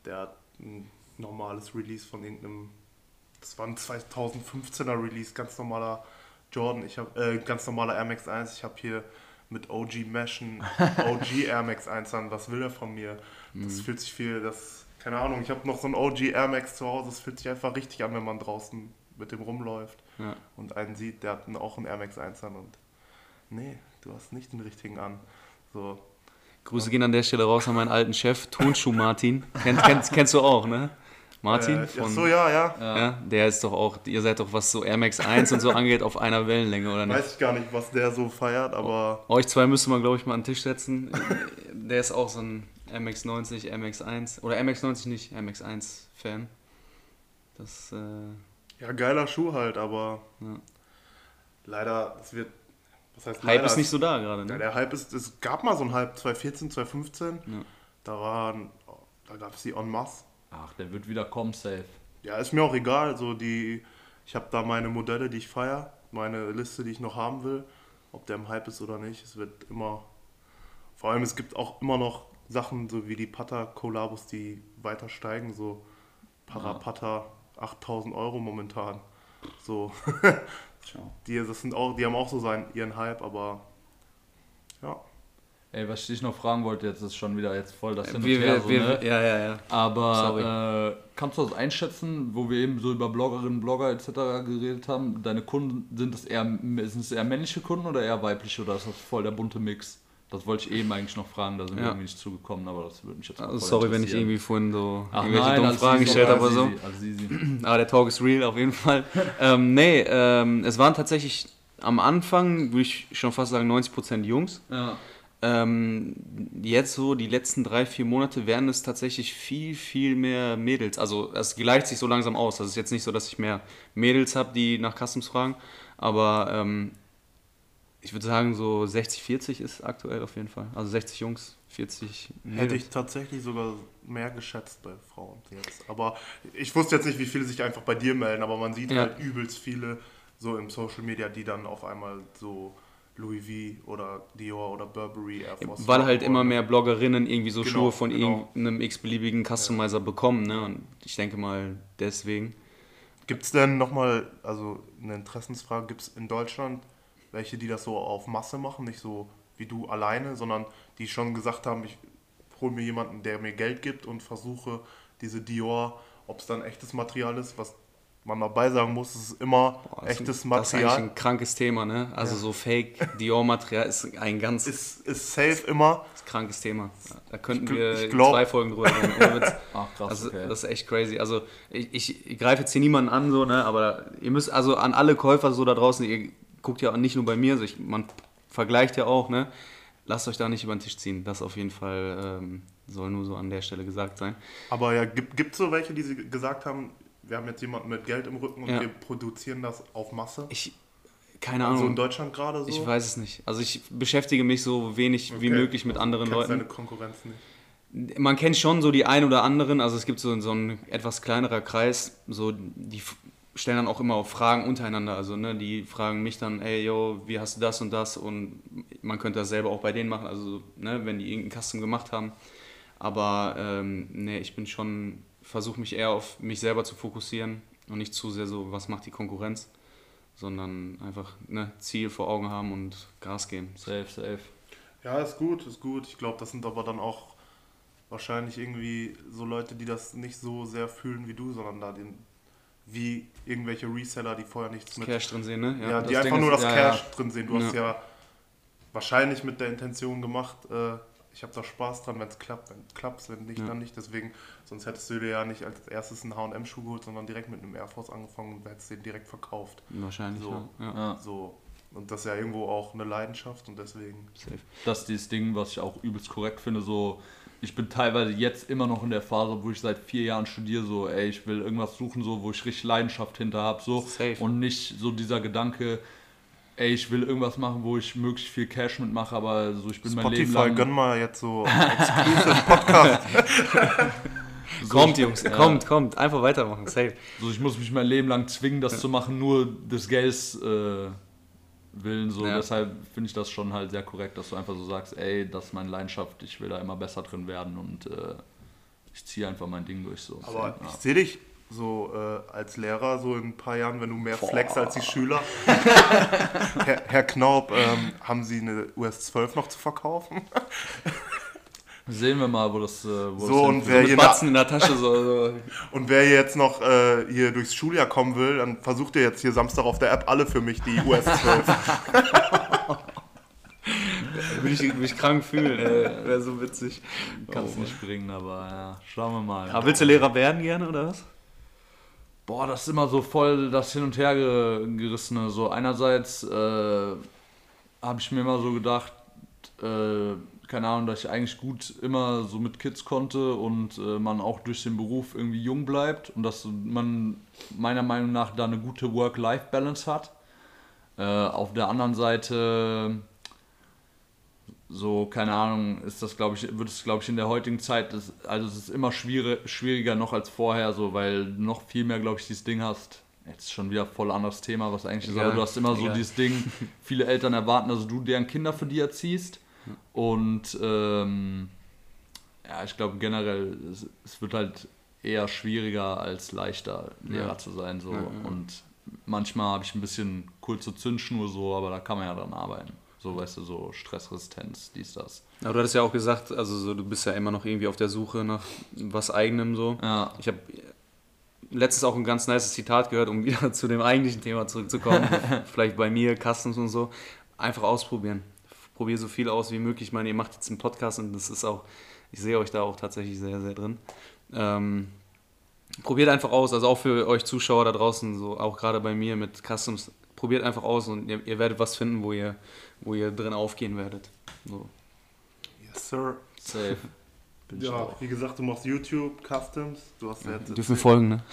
der ein normales Release von irgendeinem, das war ein 2015er Release, ganz normaler Jordan, ich habe äh, ganz normaler Air Max 1, ich habe hier mit OG Meshen, OG Air Max 1 an, was will er von mir? Das fühlt sich viel, das, keine Ahnung, ich habe noch so ein OG Air Max zu Hause, es fühlt sich einfach richtig an, wenn man draußen mit dem rumläuft Ja. und einen sieht, der hat auch einen Air Max 1 an und nee, du hast nicht den richtigen an. So, Grüße gehen an der Stelle raus an meinen alten Chef, Tonschuh Martin. Kennt, kennst, kennst du auch, ne? Martin? äh, ach so, ja, ja. ja, der ist doch auch, ihr seid doch, was so Air Max 1 und so angeht, auf einer Wellenlänge, oder nicht? Weiß ich gar nicht, was der so feiert, aber Euch zwei müsste man, glaube ich, mal an den Tisch setzen. Der ist auch so ein MX90, MX1, oder MX90 nicht, MX1 Fan. Das, äh, ja, geiler Schuh halt, aber Ja. leider, es wird, was heißt Hype leider, ist nicht so da gerade, Ja, ne? der Hype ist, es gab mal so einen Hype 2014, 2015, Ja. da waren, da gab es die en masse. Ach, der wird wieder kommen, safe. Ja, ist mir auch egal, so die, ich habe da meine Modelle, die ich feiere, meine Liste, die ich noch haben will, ob der im Hype ist oder nicht, es wird immer, vor allem es gibt auch immer noch Sachen, so wie die Pata-Kollabos, die weiter steigen, so Parapata, 8000 Euro momentan, so, die, das sind auch, die haben auch so seinen, ihren Hype, aber ja, Ey, was ich dich noch fragen wollte, jetzt ist schon wieder jetzt voll das Hin und Wir, Her so, wir, ne? Ja, ja, ja. Aber äh, kannst du das einschätzen, wo wir eben so über Bloggerinnen, Blogger etc. geredet haben? Deine Kunden, sind es eher, sind es eher männliche Kunden oder eher weibliche oder ist das voll der bunte Mix? Das wollte ich eben eigentlich noch fragen, da sind wir Ja. irgendwie nicht zugekommen, aber das würde mich jetzt Also sorry, wenn ich irgendwie vorhin so Ach irgendwelche nein, dummen Fragen gestellt habe oder so. Aber der Talk ist real auf jeden Fall. ähm, nee, ähm, es waren tatsächlich am Anfang, würde ich schon fast sagen, 90% Jungs. Ja. Ähm, jetzt so, die letzten drei, vier Monate werden es tatsächlich viel, viel mehr Mädels. Also es gleicht sich so langsam aus. Das ist jetzt nicht so, dass ich mehr Mädels habe, die nach Customs fragen. Aber ähm, ich würde sagen, so 60, 40 ist aktuell auf jeden Fall. Also 60 Jungs, 40 Mädels. Hätte ich tatsächlich sogar mehr geschätzt bei Frauen jetzt. Aber ich wusste jetzt nicht, wie viele sich einfach bei dir melden, aber man sieht Ja. halt übelst viele so im Social Media, die dann auf einmal so Louis V oder Dior oder Burberry Air Force Weil halt immer mehr Bloggerinnen irgendwie so Genau, Schuhe von genau. irgendeinem x-beliebigen Customizer bekommen. Ne? Und ich denke mal deswegen. Gibt es denn nochmal, also eine Interessensfrage, gibt es in Deutschland welche, die das so auf Masse machen, nicht so wie du alleine, sondern die schon gesagt haben, ich hole mir jemanden, der mir Geld gibt und versuche diese Dior, ob es dann echtes Material ist, was man dabei sagen muss, es ist immer Boah, ist echtes ein- Das ist eigentlich Material. ein krankes Thema. Ne? Also so Fake Dior-Material ist ein ganz Ist, ist safe immer. krankes Thema. Da könnten Ich wir ich glaub- zwei Folgen drüber reden. Ach krass, Also, okay. Das ist echt crazy. Also ich, ich, ich greife jetzt hier niemanden an, so, ne? aber ihr müsst also an alle Käufer so da draußen, ihr guckt ja nicht nur bei mir, also ich, man vergleicht ja auch, ne? lasst euch da nicht über den Tisch ziehen. Das auf jeden Fall ähm, soll nur so an der Stelle gesagt sein. Aber ja, gibt es so welche, die sie gesagt haben, wir haben jetzt jemanden mit Geld im Rücken und Ja. wir produzieren das auf Masse? Ich, keine Also in Ahnung, Deutschland gerade so? ich weiß es nicht. Also ich beschäftige mich so wenig wie Okay. möglich mit anderen Leuten. deine Konkurrenz nicht. Man kennt schon so die ein oder anderen, also es gibt so, so ein etwas kleinerer Kreis, so die stellen dann auch immer auch Fragen untereinander, also ne, die fragen mich dann, ey yo, wie hast du das und das und man könnte das selber auch bei denen machen, also ne, wenn die irgendein Custom gemacht haben, aber ähm, ne, ich bin schon, versuche mich eher auf mich selber zu fokussieren und nicht zu sehr so, was macht die Konkurrenz, sondern einfach ne, Ziel vor Augen haben und Gas geben. Safe, safe. Ja, ist gut, ist gut. Ich glaube, das sind aber dann auch wahrscheinlich irgendwie so Leute, die das nicht so sehr fühlen wie du, sondern da den, wie irgendwelche Reseller, die vorher nichts mit. Cash drin sehen, ne? ja, das die einfach Ding nur ist- das ja, Cash drin sehen. Du hast Ja. ja wahrscheinlich mit der Intention gemacht, äh, ich habe da Spaß dran, wenn es klappt, wenn klappt, wenn nicht, Ja. dann nicht. Deswegen, sonst hättest du dir ja nicht als erstes einen H&M-Schuh geholt, sondern direkt mit einem Air Force angefangen und hättest den direkt verkauft. Wahrscheinlich, So. ja. ja. Ja. So. Und das ist ja irgendwo auch eine Leidenschaft und deswegen. Safe. Das ist dieses Ding, was ich auch übelst korrekt finde. So, ich bin teilweise jetzt immer noch in der Phase, wo ich seit vier Jahren studiere, so, ey, ich will irgendwas suchen, so, wo ich richtig Leidenschaft hinter habe, so. Safe. Und nicht so dieser Gedanke, ey, ich will irgendwas machen, wo ich möglichst viel Cash mitmache, aber so, ich bin mein Leben Spotify, lang. gönn mal jetzt so exclusive Podcast. Kommt, Jungs, kommt, kommt. Einfach weitermachen, safe. So, ich muss mich mein Leben lang zwingen, das zu machen, nur des Geldes äh, willen. So. Ja. Deshalb finde ich das schon halt sehr korrekt, dass du einfach so sagst, ey, das ist meine Leidenschaft, ich will da immer besser drin werden und äh, ich ziehe einfach mein Ding durch. So. Aber ja. ich sehe dich so äh, als Lehrer so in ein paar Jahren, wenn du mehr flex als die Schüler. Herr, Herr Knaub, ähm, haben Sie eine US 12 noch zu verkaufen? Sehen wir mal, wo das. Äh, wo So, das und wer Mit hier Batzen in der Tasche so. so. Und wer jetzt noch äh, hier durchs Schuljahr kommen will, dann versucht ihr jetzt hier Samstag auf der App alle für mich die US 12. Würde ich mich krank fühlen, ey. Wäre so witzig. Kannst Oh, nicht bringen, aber ja, schauen wir mal. Aber willst du Lehrer werden gerne, oder was? Boah, das ist immer so voll das Hin- und Hergerissene. So einerseits äh, habe ich mir immer so gedacht, äh, keine Ahnung, dass ich eigentlich gut immer so mit Kids konnte und äh, man auch durch den Beruf irgendwie jung bleibt und dass man meiner Meinung nach da eine gute Work-Life-Balance hat. Äh, auf der anderen Seite so, keine Ahnung, ist das, glaube ich, wird es, glaube ich, in der heutigen Zeit, das, also es ist immer schwierig, schwieriger noch als vorher, so, weil du noch viel mehr, glaube ich, dieses Ding hast. Jetzt ist schon wieder voll anderes Thema, was eigentlich ist, aber du hast immer so dieses Ding, viele Eltern erwarten, dass du deren Kinder für die erziehst. Und ähm, ja, ich glaube generell, es, es wird halt eher schwieriger als leichter, Lehrer Ja. zu sein. So. Ja. Und manchmal habe ich ein bisschen kurze Zündschnur so, aber da kann man ja dran arbeiten. So, weißt du, so Stressresistenz, dies, das. Aber du hattest ja auch gesagt, also so, du bist ja immer noch irgendwie auf der Suche nach was eigenem so. Ja. Ich habe letztens auch ein ganz nice Zitat gehört, um wieder zu dem eigentlichen Thema zurückzukommen. Vielleicht bei mir, Customs und so. Einfach ausprobieren. Probier so viel aus wie möglich. Ich meine, ihr macht jetzt einen Podcast und das ist auch, ich sehe euch da auch tatsächlich sehr, sehr drin. Ähm, probiert einfach aus, also auch für euch Zuschauer da draußen, so auch gerade bei mir mit Customs, probiert einfach aus und ihr, ihr werdet was finden, wo ihr, wo ihr drin aufgehen werdet. So. Yes, sir. Safe. Bin Ja, wie gesagt, du machst YouTube, Customs, du hast ja jetzt... Ihr dürft mir folgen, ne?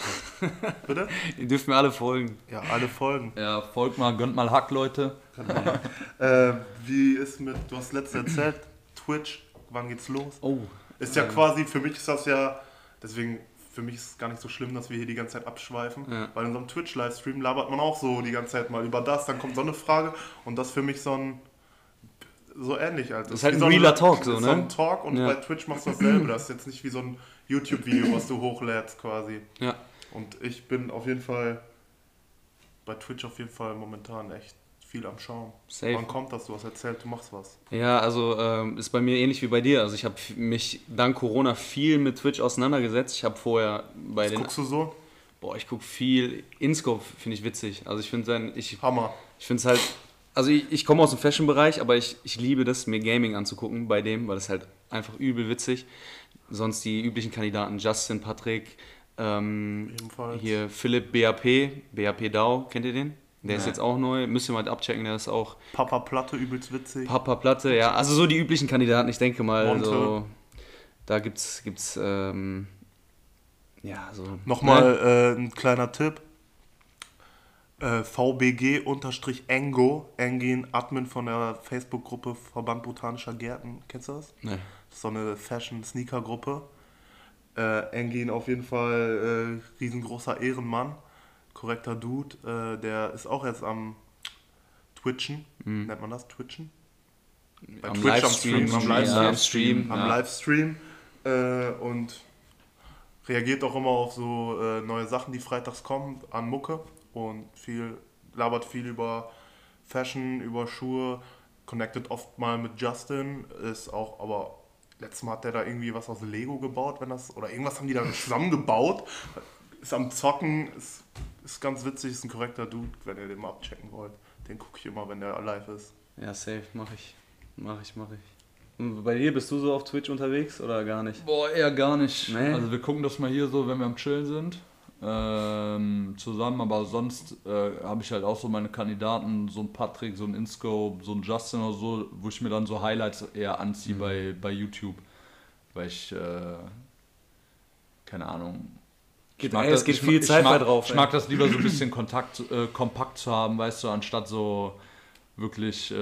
Bitte? Ihr dürft mir alle folgen. Ja, alle Folgen. Ja, folgt mal, gönnt mal Hack, Leute. Äh, wie ist mit, du hast letztens erzählt, Twitch, wann geht's los? Oh. Ist ja quasi, für mich ist das ja, deswegen, für mich ist es gar nicht so schlimm, dass wir hier die ganze Zeit abschweifen, Ja. weil in so einem Twitch-Livestream labert man auch so die ganze Zeit mal über das, dann kommt so eine Frage und das für mich so ein, so ähnlich halt. ist halt ein so realer Talk, so, ne? So ein Talk und Ja. bei Twitch machst du dasselbe, das ist jetzt nicht wie so ein YouTube-Video, was du hochlädst quasi. Ja. Und ich bin auf jeden Fall bei Twitch auf jeden Fall momentan echt viel am Schauen. Safe. Wann kommt das? Du hast erzählt, du machst was. Ja, also ähm, ist bei mir ähnlich wie bei dir. Also ich habe mich dank Corona viel mit Twitch auseinandergesetzt. Ich habe vorher bei Was den... guckst du so? Boah, ich gucke viel... InScope finde ich witzig. Also ich finde sein... Ich, Hammer. ich finde es halt... Also ich, ich komme aus dem Fashion-Bereich, aber ich, ich liebe das, mir Gaming anzugucken bei dem, weil es halt einfach übel witzig. Sonst die üblichen Kandidaten, Justin, Patrick, ähm, hier Philipp BAP, BAP DAO, kennt ihr den? Der ist Nee. jetzt auch neu, müsst ihr mal abchecken, der ist auch Papa Platte, übelst witzig. Papa Platte, ja, also so die üblichen Kandidaten, ich denke mal, Monte. so, da gibt's, gibt's, ähm, ja, so. Nochmal äh, ein kleiner Tipp. Äh, VBG-Engo, Engin, Admin von der Facebook-Gruppe Verband Botanischer Gärten. Kennst du das? Ne, Das ist so eine Fashion-Sneaker-Gruppe. Äh, Engin auf jeden Fall äh, riesengroßer Ehrenmann, korrekter Dude. Äh, der ist auch jetzt am Twitchen. Nennt man das? Twitchen? Bei am Twitch am Livestream, Stream, am Livestream. am Stream, am ja. Livestream äh, und reagiert auch immer auf so äh, neue Sachen, die freitags kommen, an Mucke und viel, labert viel über Fashion, über Schuhe, connected oft mal mit Justin, ist auch, aber letztes Mal hat der da irgendwie was aus Lego gebaut, wenn das, oder irgendwas haben die da zusammen gebaut, ist am Zocken, ist, ist ganz witzig, ist ein korrekter Dude, wenn ihr den mal abchecken wollt. Den gucke ich immer, wenn der live ist. Ja, safe, mach ich, mach ich, mach ich. Und bei dir, bist du so auf Twitch unterwegs oder gar nicht? Boah, eher gar nicht. Nee. Also wir gucken das mal hier so, wenn wir am Chillen sind. Ähm, zusammen, aber sonst äh, habe ich halt auch so meine Kandidaten, so ein Patrick, so ein Inscope, so ein Justin oder so, wo ich mir dann so Highlights eher anziehe bei, bei YouTube. Weil ich, äh, keine Ahnung. Geht- Ich mag ey, es geht ich viel Zeit ich mag, bei drauf, Ich ey. mag das lieber so ein bisschen Kontakt, äh, kompakt zu haben, weißt du, anstatt so wirklich äh,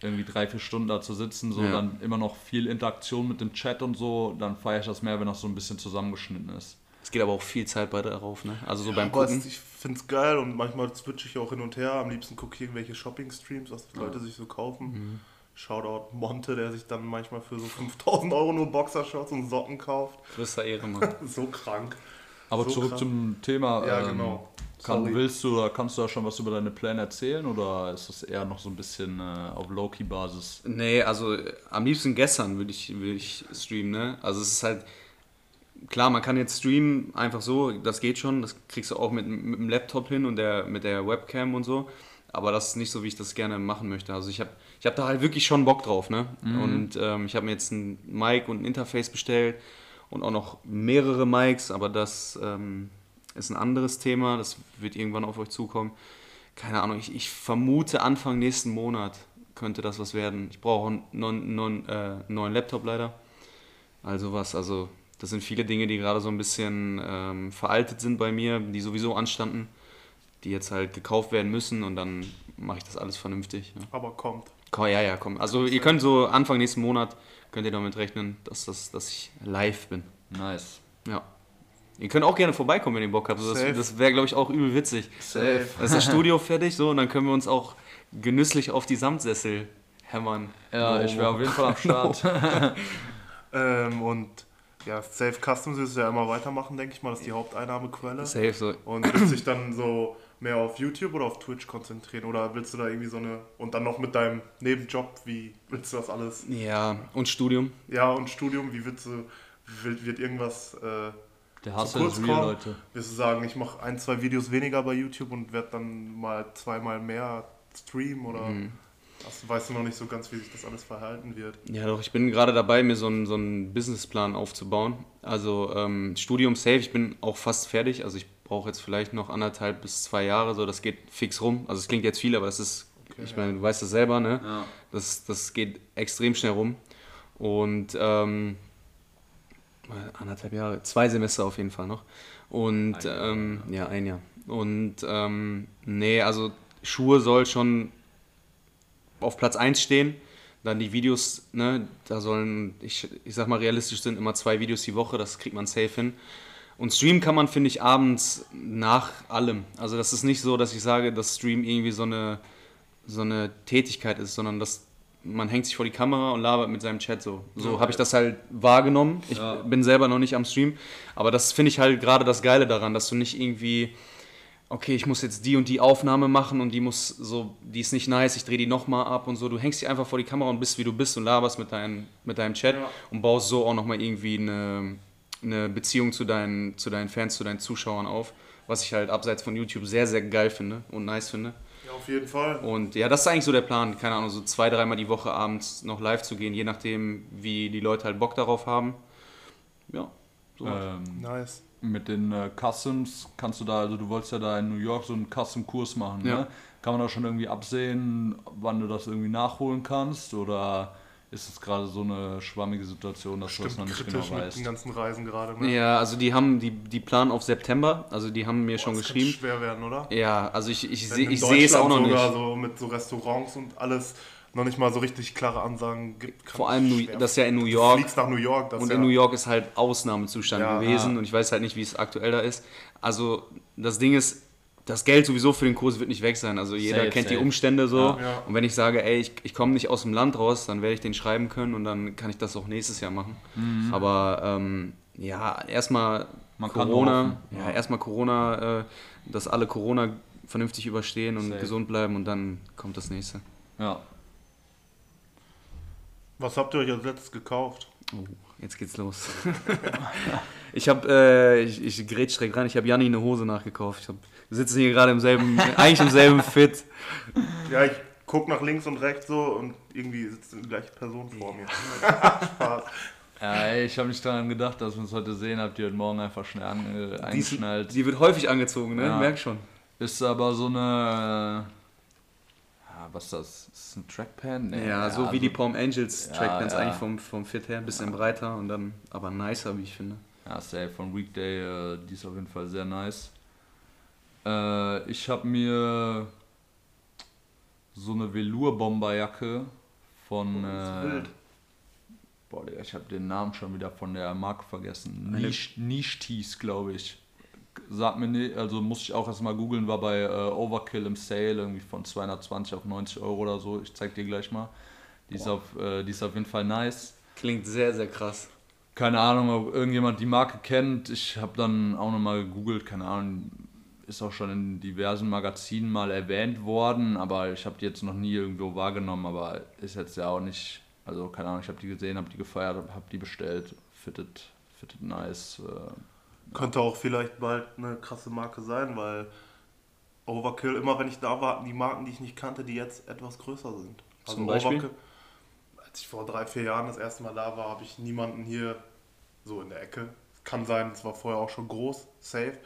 irgendwie drei, vier Stunden da zu sitzen, so Ja. dann immer noch viel Interaktion mit dem Chat und so, dann feiere ich das mehr, wenn das so ein bisschen zusammengeschnitten ist. Es geht aber auch viel Zeit bei darauf, ne? Also so beim Aber Gucken. ich finde es geil und manchmal switche ich auch hin und her. Am liebsten gucke ich irgendwelche Shopping-Streams, was die Leute sich so kaufen. Mhm. Shoutout Monte, der sich dann manchmal für so 5000 Euro nur Boxershorts und Socken kauft. Größter Ehrenmann. So krank. Aber So zurück krass. zum Thema. Ja, ähm, genau. Kann, willst du oder kannst du da schon was über deine Pläne erzählen oder ist das eher noch so ein bisschen äh, auf Low-Key-Basis? Nee, also äh, am liebsten gestern würde ich, würde ich streamen, ne? Also es ist halt, klar, man kann jetzt streamen einfach so, das geht schon, das kriegst du auch mit, mit dem Laptop hin und der, mit der Webcam und so, aber das ist nicht so, wie ich das gerne machen möchte. Also ich habe ich hab da halt wirklich schon Bock drauf, ne? Und ähm, ich habe mir jetzt ein Mic und ein Interface bestellt und auch noch mehrere Mics, aber das ähm, ist ein anderes Thema, das wird irgendwann auf euch zukommen. Keine Ahnung, ich, ich vermute Anfang nächsten Monat könnte das was werden. Ich brauche einen neuen, neuen, äh, neuen Laptop leider. Also was, also das sind viele Dinge, die gerade so ein bisschen ähm, veraltet sind bei mir, die sowieso anstanden, die jetzt halt gekauft werden müssen und dann mache ich das alles vernünftig. Ja. Aber kommt. Komm, ja, ja, komm. Also ihr könnt so Anfang nächsten Monat, könnt ihr damit rechnen, dass, das, dass ich live bin. Nice. Ja. Ihr könnt auch gerne vorbeikommen, wenn ihr Bock habt. Also. Das, das wäre, glaube ich, auch übel witzig. Safe. Da ist das Studio fertig so und dann können wir uns auch genüsslich auf die Samtsessel hämmern. Ja, No ich wäre auf jeden Fall am Start. Ähm, und ja, Safe Customs ist ja immer weitermachen, denke ich mal. Das ist die Haupteinnahmequelle. Safe so. Und sich dann so mehr auf YouTube oder auf Twitch konzentrieren? Oder willst du da irgendwie so eine. Und dann noch mit deinem Nebenjob, wie willst du das alles? Ja, und Studium. Ja, und Studium, wie willst du. Wird, wird irgendwas. Äh, Der Hustle ist real, kommen? Leute. Wirst du sagen, ich mache ein, zwei Videos weniger bei YouTube und werde dann mal zweimal mehr streamen? Oder Mhm. du- weißt du noch nicht so ganz, wie sich das alles verhalten wird? Ja, doch, ich bin gerade dabei, mir so einen, so einen Businessplan aufzubauen. Also ähm, Studium safe, ich bin auch fast fertig. Also ich brauche jetzt vielleicht noch anderthalb bis zwei Jahre, so das geht fix rum. Also es klingt jetzt viel, aber das ist, ich meine, du weißt das selber, ne? Ja. Das, das geht extrem schnell rum. Und ähm, anderthalb Jahre, zwei Semester auf jeden Fall noch. Und Ein Jahr, ähm, ja, ein Jahr. Und ähm, nee, also Schuhe soll schon auf Platz 1 stehen. Dann die Videos, ne, da sollen, ich, ich sag mal realistisch sind immer zwei Videos die Woche, das kriegt man safe hin. Und streamen kann man, finde ich, abends nach allem. Also das ist nicht so, dass ich sage, dass Stream irgendwie so eine, so eine Tätigkeit ist, sondern dass man hängt sich vor die Kamera und labert mit seinem Chat so. So Ja. habe ich das halt wahrgenommen. Ich Ja. bin selber noch nicht am Stream, aber das finde ich halt gerade das Geile daran, dass du nicht irgendwie okay, ich muss jetzt die und die Aufnahme machen und die muss so, die ist nicht nice, ich drehe die nochmal ab und so. Du hängst dich einfach vor die Kamera und bist wie du bist und laberst mit, dein, mit deinem Chat Ja. und baust so auch nochmal irgendwie eine, eine Beziehung zu deinen, zu deinen Fans, zu deinen Zuschauern auf, was ich halt abseits von YouTube sehr, sehr geil finde und nice finde. Ja, auf jeden Fall. Und ja, das ist eigentlich so der Plan, keine Ahnung, so zwei, dreimal die Woche abends noch live zu gehen, je nachdem, wie die Leute halt Bock darauf haben. Ja, so. Ähm, Nice. mit den äh, Customs kannst du da, also du wolltest ja da in New York so einen Custom-Kurs machen, Ja. ne? Kann man da schon irgendwie absehen, wann du das irgendwie nachholen kannst? Oder ist es gerade so eine schwammige Situation, dass du das noch Stimmt nicht genau kritisch mit weißt? den ganzen Reisen gerade. Ne? Ja, also die haben, die, die planen auf September, also die haben mir schon das geschrieben. Könnte schwer werden, oder? Ja, also ich, ich, seh, in ich sehe es auch noch Deutschland nicht. sogar so mit so Restaurants und alles noch nicht mal so richtig klare Ansagen gibt. kann Vor allem, New, das ist ja in New Du York. fliegst nach New York. Das Und ja, in New York ist halt Ausnahmezustand Ja, gewesen ja. und ich weiß halt nicht, wie es aktuell da ist. Also das Ding ist, das Geld sowieso für den Kurs wird nicht weg sein. Also jeder Safe, kennt die safe. Umstände so. Ja. Ja. Und wenn ich sage, ey, ich, ich komme nicht aus dem Land raus, dann werde ich den schreiben können und dann kann ich das auch nächstes Jahr machen. Aber ähm, ja, erstmal Mhm. Corona, hoffen. ja, erstmal Corona, äh, dass alle Corona vernünftig überstehen und Safe. gesund bleiben und dann kommt das nächste. Ja. Was habt ihr euch als letztes gekauft? Oh, jetzt geht's los. ich habe, äh, ich, ich grätsch direkt rein, ich habe Janni eine Hose nachgekauft. Ich hab, wir sitzen hier gerade im selben, eigentlich im selben Fit. Ja, ich guck nach links und rechts so und irgendwie sitzt die gleiche Person vor mir. Spaß. Ja, ey, ich habe nicht daran gedacht, dass wir uns heute sehen. Habt ihr heute Morgen einfach schnell ange Die, ist, eingeschnallt. die wird häufig angezogen, ne? Ja. Merk schon. Ist aber so eine. Ja, was ist das? Ist das ein Trackpan? Nee, Ja, so wie also- die Palm Angels Ja, Trackpants ja. eigentlich vom, vom Fit her, bisschen breiter und dann aber nicer, wie ich finde. Ja, safe von Weekday, äh, die ist auf jeden Fall sehr nice. Äh, ich habe mir so eine Velour-Bomberjacke von. Oh, das ist äh, wild. boah, Digga, ich habe den Namen schon wieder von der Marke vergessen. Eine- Niche, Niche Tees, glaube ich. Sag mir nicht, also muss ich auch erstmal googeln, war bei äh, Overkill im Sale irgendwie von 220 auf 90 Euro oder so. Ich zeig dir gleich mal. Die ist, auf, äh, die ist auf jeden Fall nice. Klingt sehr, sehr krass. Keine Ahnung, ob irgendjemand die Marke kennt. Ich habe dann auch nochmal gegoogelt, keine Ahnung, ist auch schon in diversen Magazinen mal erwähnt worden, aber ich habe die jetzt noch nie irgendwo wahrgenommen, aber ist jetzt ja auch nicht, also keine Ahnung, ich habe die gesehen, habe die gefeiert, habe die bestellt, fitted, fitted nice. Äh, Könnte auch vielleicht bald eine krasse Marke sein, weil Overkill, immer wenn ich da war, hatten die Marken, die ich nicht kannte, die jetzt etwas größer sind. Also Zum Beispiel? Overkill, als ich vor drei, vier Jahren das erste Mal da war, habe ich niemanden hier so in der Ecke. Kann sein, es war vorher auch schon groß, safe.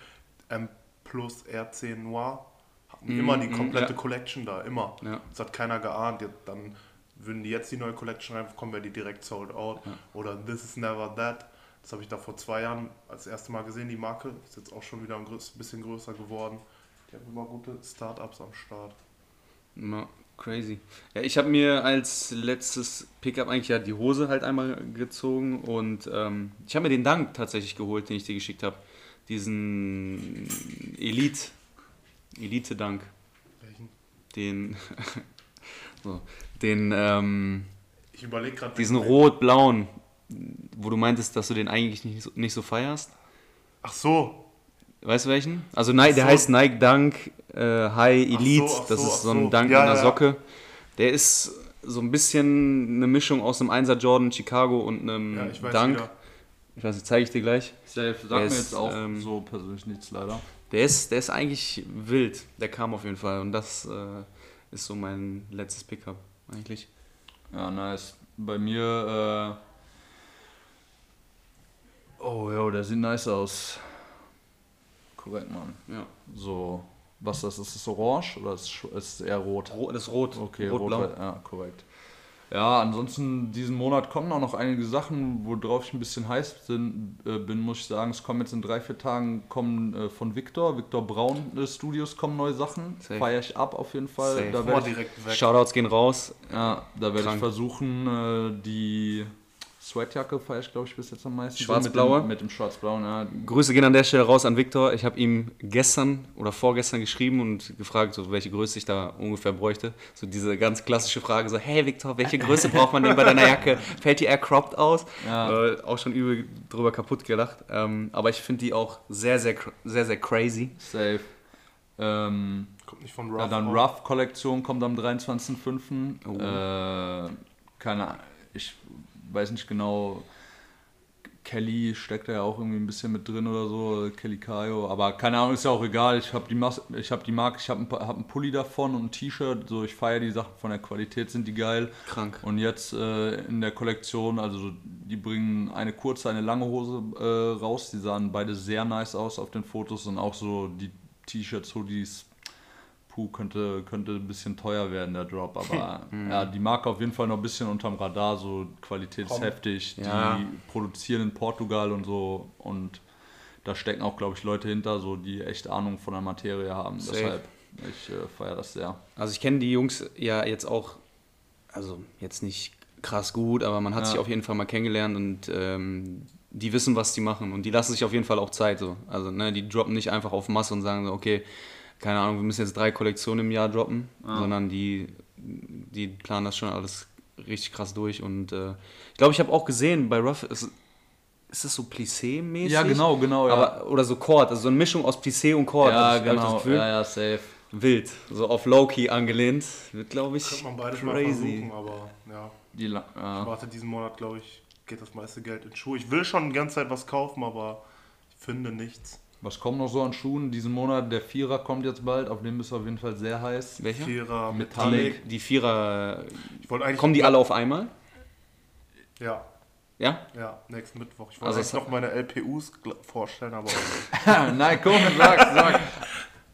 M plus R10 Noir hatten Mhm, immer die mhm, komplette ja. Collection da, immer. Ja. Das hat keiner geahnt. Dann würden die jetzt die neue Collection reinkommen, wäre die direkt sold out. Oder This is never that. Das habe ich da vor zwei Jahren als erstes Mal gesehen, die Marke. Ist jetzt auch schon wieder ein bisschen größer geworden. Die haben immer gute Startups am Start. Ja, crazy. Ja, ich habe mir als letztes Pickup eigentlich ja die Hose halt einmal gezogen und ähm, ich habe mir den Dank tatsächlich geholt, den ich dir geschickt habe. Diesen Elite, Elite-Dank. Welchen? Den, so, den, ähm, Ich überlege gerade. diesen rot-blauen, wo du meintest, dass du den eigentlich nicht so, nicht so feierst. Ach so. Weißt du welchen? Also Nike, der so. heißt Nike Dunk äh, High Ach so, Elite. ach das ist so ein so. Dunk Ja, in der ja. Socke. Der ist so ein bisschen eine Mischung aus einem 1er Jordan Chicago und einem Ja, ich weiß Dunk. wieder. Ich weiß nicht, zeige ich dir gleich. Safe, sagt Der mir ist, jetzt auch ähm, so persönlich nichts leider. Der ist, der ist eigentlich wild. Der kam auf jeden Fall. Und das äh, ist so mein letztes Pickup eigentlich. Ja, nice. Bei mir, äh oh ja, der sieht nice aus. Korrekt, Mann. Ja. So, was ist das? Ist das orange oder ist es eher rot? Ro- Das ist rot. Okay, Rot-blau. rot, ja, korrekt. Ja, ansonsten diesen Monat kommen auch noch einige Sachen, worauf ich ein bisschen heiß bin, äh, bin muss ich sagen. Es kommen jetzt in drei, vier Tagen kommen äh, von Victor, Victor Braun äh, Studios kommen neue Sachen. Safe. Feiere ich ab auf jeden Fall. Da ich, direkt weg. Shoutouts gehen raus. ja, da werde ich versuchen, äh, die Sweatjacke feiere ich, glaube ich, bis jetzt am meisten. Schwarz-blaue? Mit dem, mit dem schwarz-blauen, ja. Grüße gehen an der Stelle raus an Viktor. Ich habe ihm gestern oder vorgestern geschrieben und gefragt, so, welche Größe ich da ungefähr bräuchte. So diese ganz klassische Frage, so, hey Viktor, welche Größe braucht man denn bei deiner Jacke? Fällt die eher cropped aus? Ja. Äh, auch schon übel drüber kaputt gelacht. Ähm, aber ich finde die auch sehr, sehr, sehr, sehr crazy. Safe. Ähm, Kommt nicht von Ruff. Ja, dann. Rough-Kollektion kommt am 23.05. Oh. Äh, keine Ahnung, ich weiß nicht genau. Kelly steckt da ja auch irgendwie ein bisschen mit drin oder so, Kelly Kayo, aber keine Ahnung, ist ja auch egal. Ich habe die, Mas ich hab die Marke, ich habe ein, Pa- hab einen Pulli davon und ein T-Shirt, so ich feiere die Sachen von der Qualität, sind die geil. Krank. Und jetzt äh, in der Kollektion, also die bringen eine kurze, eine lange Hose äh, raus. Die sahen beide sehr nice aus auf den Fotos und auch so die T-Shirts, Hoodies. Puh, könnte, könnte ein bisschen teuer werden, der Drop. Aber ja, die Marke auf jeden Fall noch ein bisschen unterm Radar. So Qualität ist Komm. heftig. Ja. Die produzieren in Portugal und so. Und da stecken auch, glaube ich, Leute hinter, so die echt Ahnung von der Materie haben. Safe. Deshalb, ich äh, feiere das sehr. Also ich kenne die Jungs ja jetzt auch, also jetzt nicht krass gut, aber man hat Ja. sich auf jeden Fall mal kennengelernt und ähm, die wissen, was die machen und die lassen sich auf jeden Fall auch Zeit. So. Also ne, die droppen nicht einfach auf Masse und sagen so, okay, keine Ahnung, wir müssen jetzt drei Kollektionen im Jahr droppen, sondern die, die planen das schon alles richtig krass durch und äh, ich glaube, ich habe auch gesehen, bei Ruff ist, ist das so Plissé-mäßig? Ja, genau, genau, ja. Aber, oder so Chord, also so eine Mischung aus Plissé und Chord. ja, ich- ich genau. Gefühl. Ja, ja, safe. Wild, so auf Low-Key angelehnt. Wird, glaube ich, Könnte man beides mal crazy. versuchen, aber ja. Die, La- Ich warte diesen Monat, glaube ich, geht das meiste Geld in Schuhe. Ich will schon die ganze Zeit was kaufen, aber ich finde nichts. Was kommt noch so an Schuhen? Diesen Monat, der Vierer kommt jetzt bald, auf dem bist du auf jeden Fall sehr heiß. Welcher? Vierer, Metallic. Die, die Vierer, Ich wollte eigentlich. kommen die alle auf einmal? Ja, Ja? ja, nächsten Mittwoch. Ich wollte Also es- noch meine LPUs vorstellen, aber Nein, komm, sag, sag.